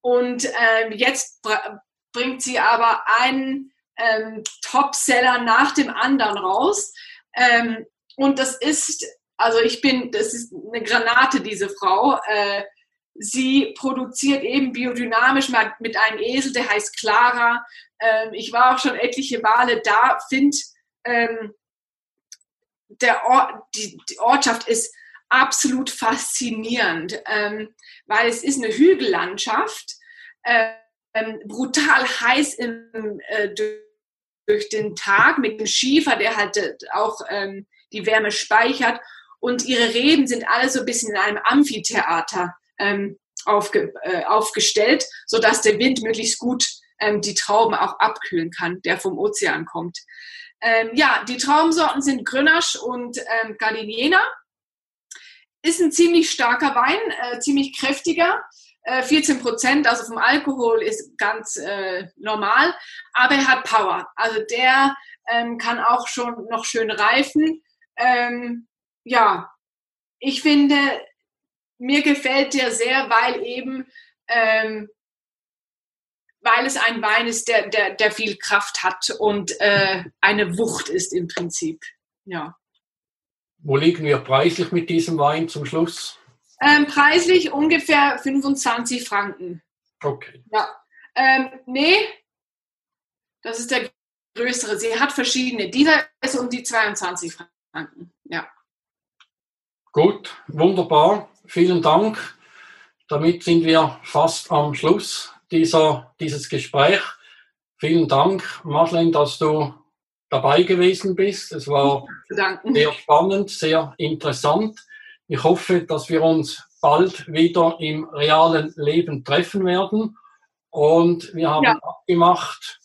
und äh, jetzt bringt sie aber einen ähm, Topseller nach dem anderen raus. Ähm, und das ist also ich bin, das ist eine Granate, diese Frau. Äh, sie produziert eben biodynamisch mit einem Esel, der heißt Clara. Ähm, ich war auch schon etliche Male da, finde, ähm, der Ort, die, die, Ortschaft ist absolut faszinierend, ähm, weil es ist eine Hügellandschaft, ähm, brutal heiß im, äh, durch den Tag mit dem Schiefer, der halt äh, auch ähm, die Wärme speichert und ihre Reden sind alle so ein bisschen in einem Amphitheater ähm, aufge, äh, aufgestellt, sodass der Wind möglichst gut ähm, die Trauben auch abkühlen kann, der vom Ozean kommt. Ähm, ja, die Traubensorten sind Grenache und ähm, Gardiniena. ist ein ziemlich starker Wein, äh, ziemlich kräftiger. 14 äh, Prozent, also vom Alkohol ist ganz äh, normal, aber er hat Power. Also der ähm, kann auch schon noch schön reifen. Ähm, ja, ich finde, mir gefällt der sehr, weil eben, ähm, weil es ein Wein ist, der, der, der viel Kraft hat und äh, eine Wucht ist im Prinzip. Ja. Wo liegen wir preislich mit diesem Wein zum Schluss? Ähm, preislich ungefähr 25 Franken. Okay. Ja. Ähm, nee, das ist der größere. Sie hat verschiedene. Dieser ist um die 22 Franken. Ja. Gut, wunderbar. Vielen Dank. Damit sind wir fast am Schluss dieser, dieses Gespräch. Vielen Dank, Madeleine, dass du dabei gewesen bist. Es war sehr spannend, sehr interessant. Ich hoffe, dass wir uns bald wieder im realen Leben treffen werden. Und wir haben ja. abgemacht,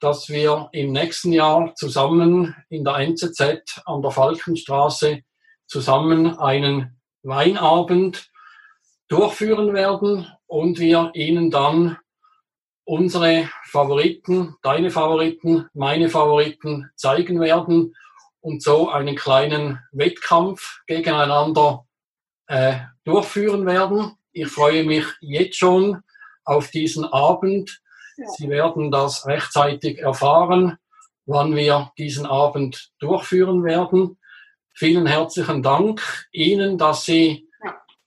dass wir im nächsten Jahr zusammen in der NZZ an der Falkenstraße zusammen einen Weinabend durchführen werden und wir Ihnen dann unsere Favoriten, deine Favoriten, meine Favoriten zeigen werden und so einen kleinen Wettkampf gegeneinander äh, durchführen werden. Ich freue mich jetzt schon auf diesen Abend. Sie werden das rechtzeitig erfahren, wann wir diesen Abend durchführen werden. Vielen herzlichen Dank Ihnen, dass Sie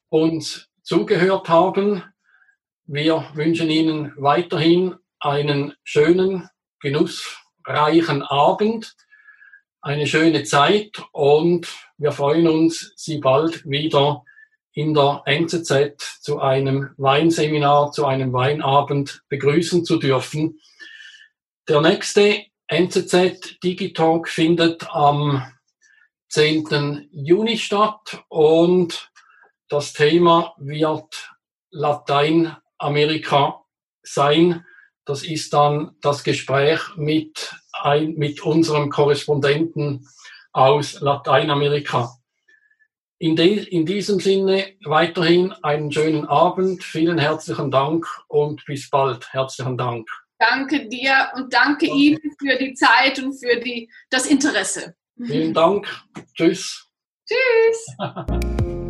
uns zugehört haben. Wir wünschen Ihnen weiterhin einen schönen, genussreichen Abend, eine schöne Zeit und wir freuen uns, Sie bald wieder in der NZZ zu einem Weinseminar, zu einem Weinabend begrüßen zu dürfen. Der nächste NZZ Digitalk findet am 10. Juni statt und das Thema wird Lateinamerika sein. Das ist dann das Gespräch mit, ein, mit unserem Korrespondenten aus Lateinamerika. In, de, in diesem Sinne weiterhin einen schönen Abend. Vielen herzlichen Dank und bis bald. Herzlichen Dank. Danke dir und danke, danke. Ihnen für die Zeit und für die, das Interesse. Vielen Dank. Tschüss. Tschüss. *laughs*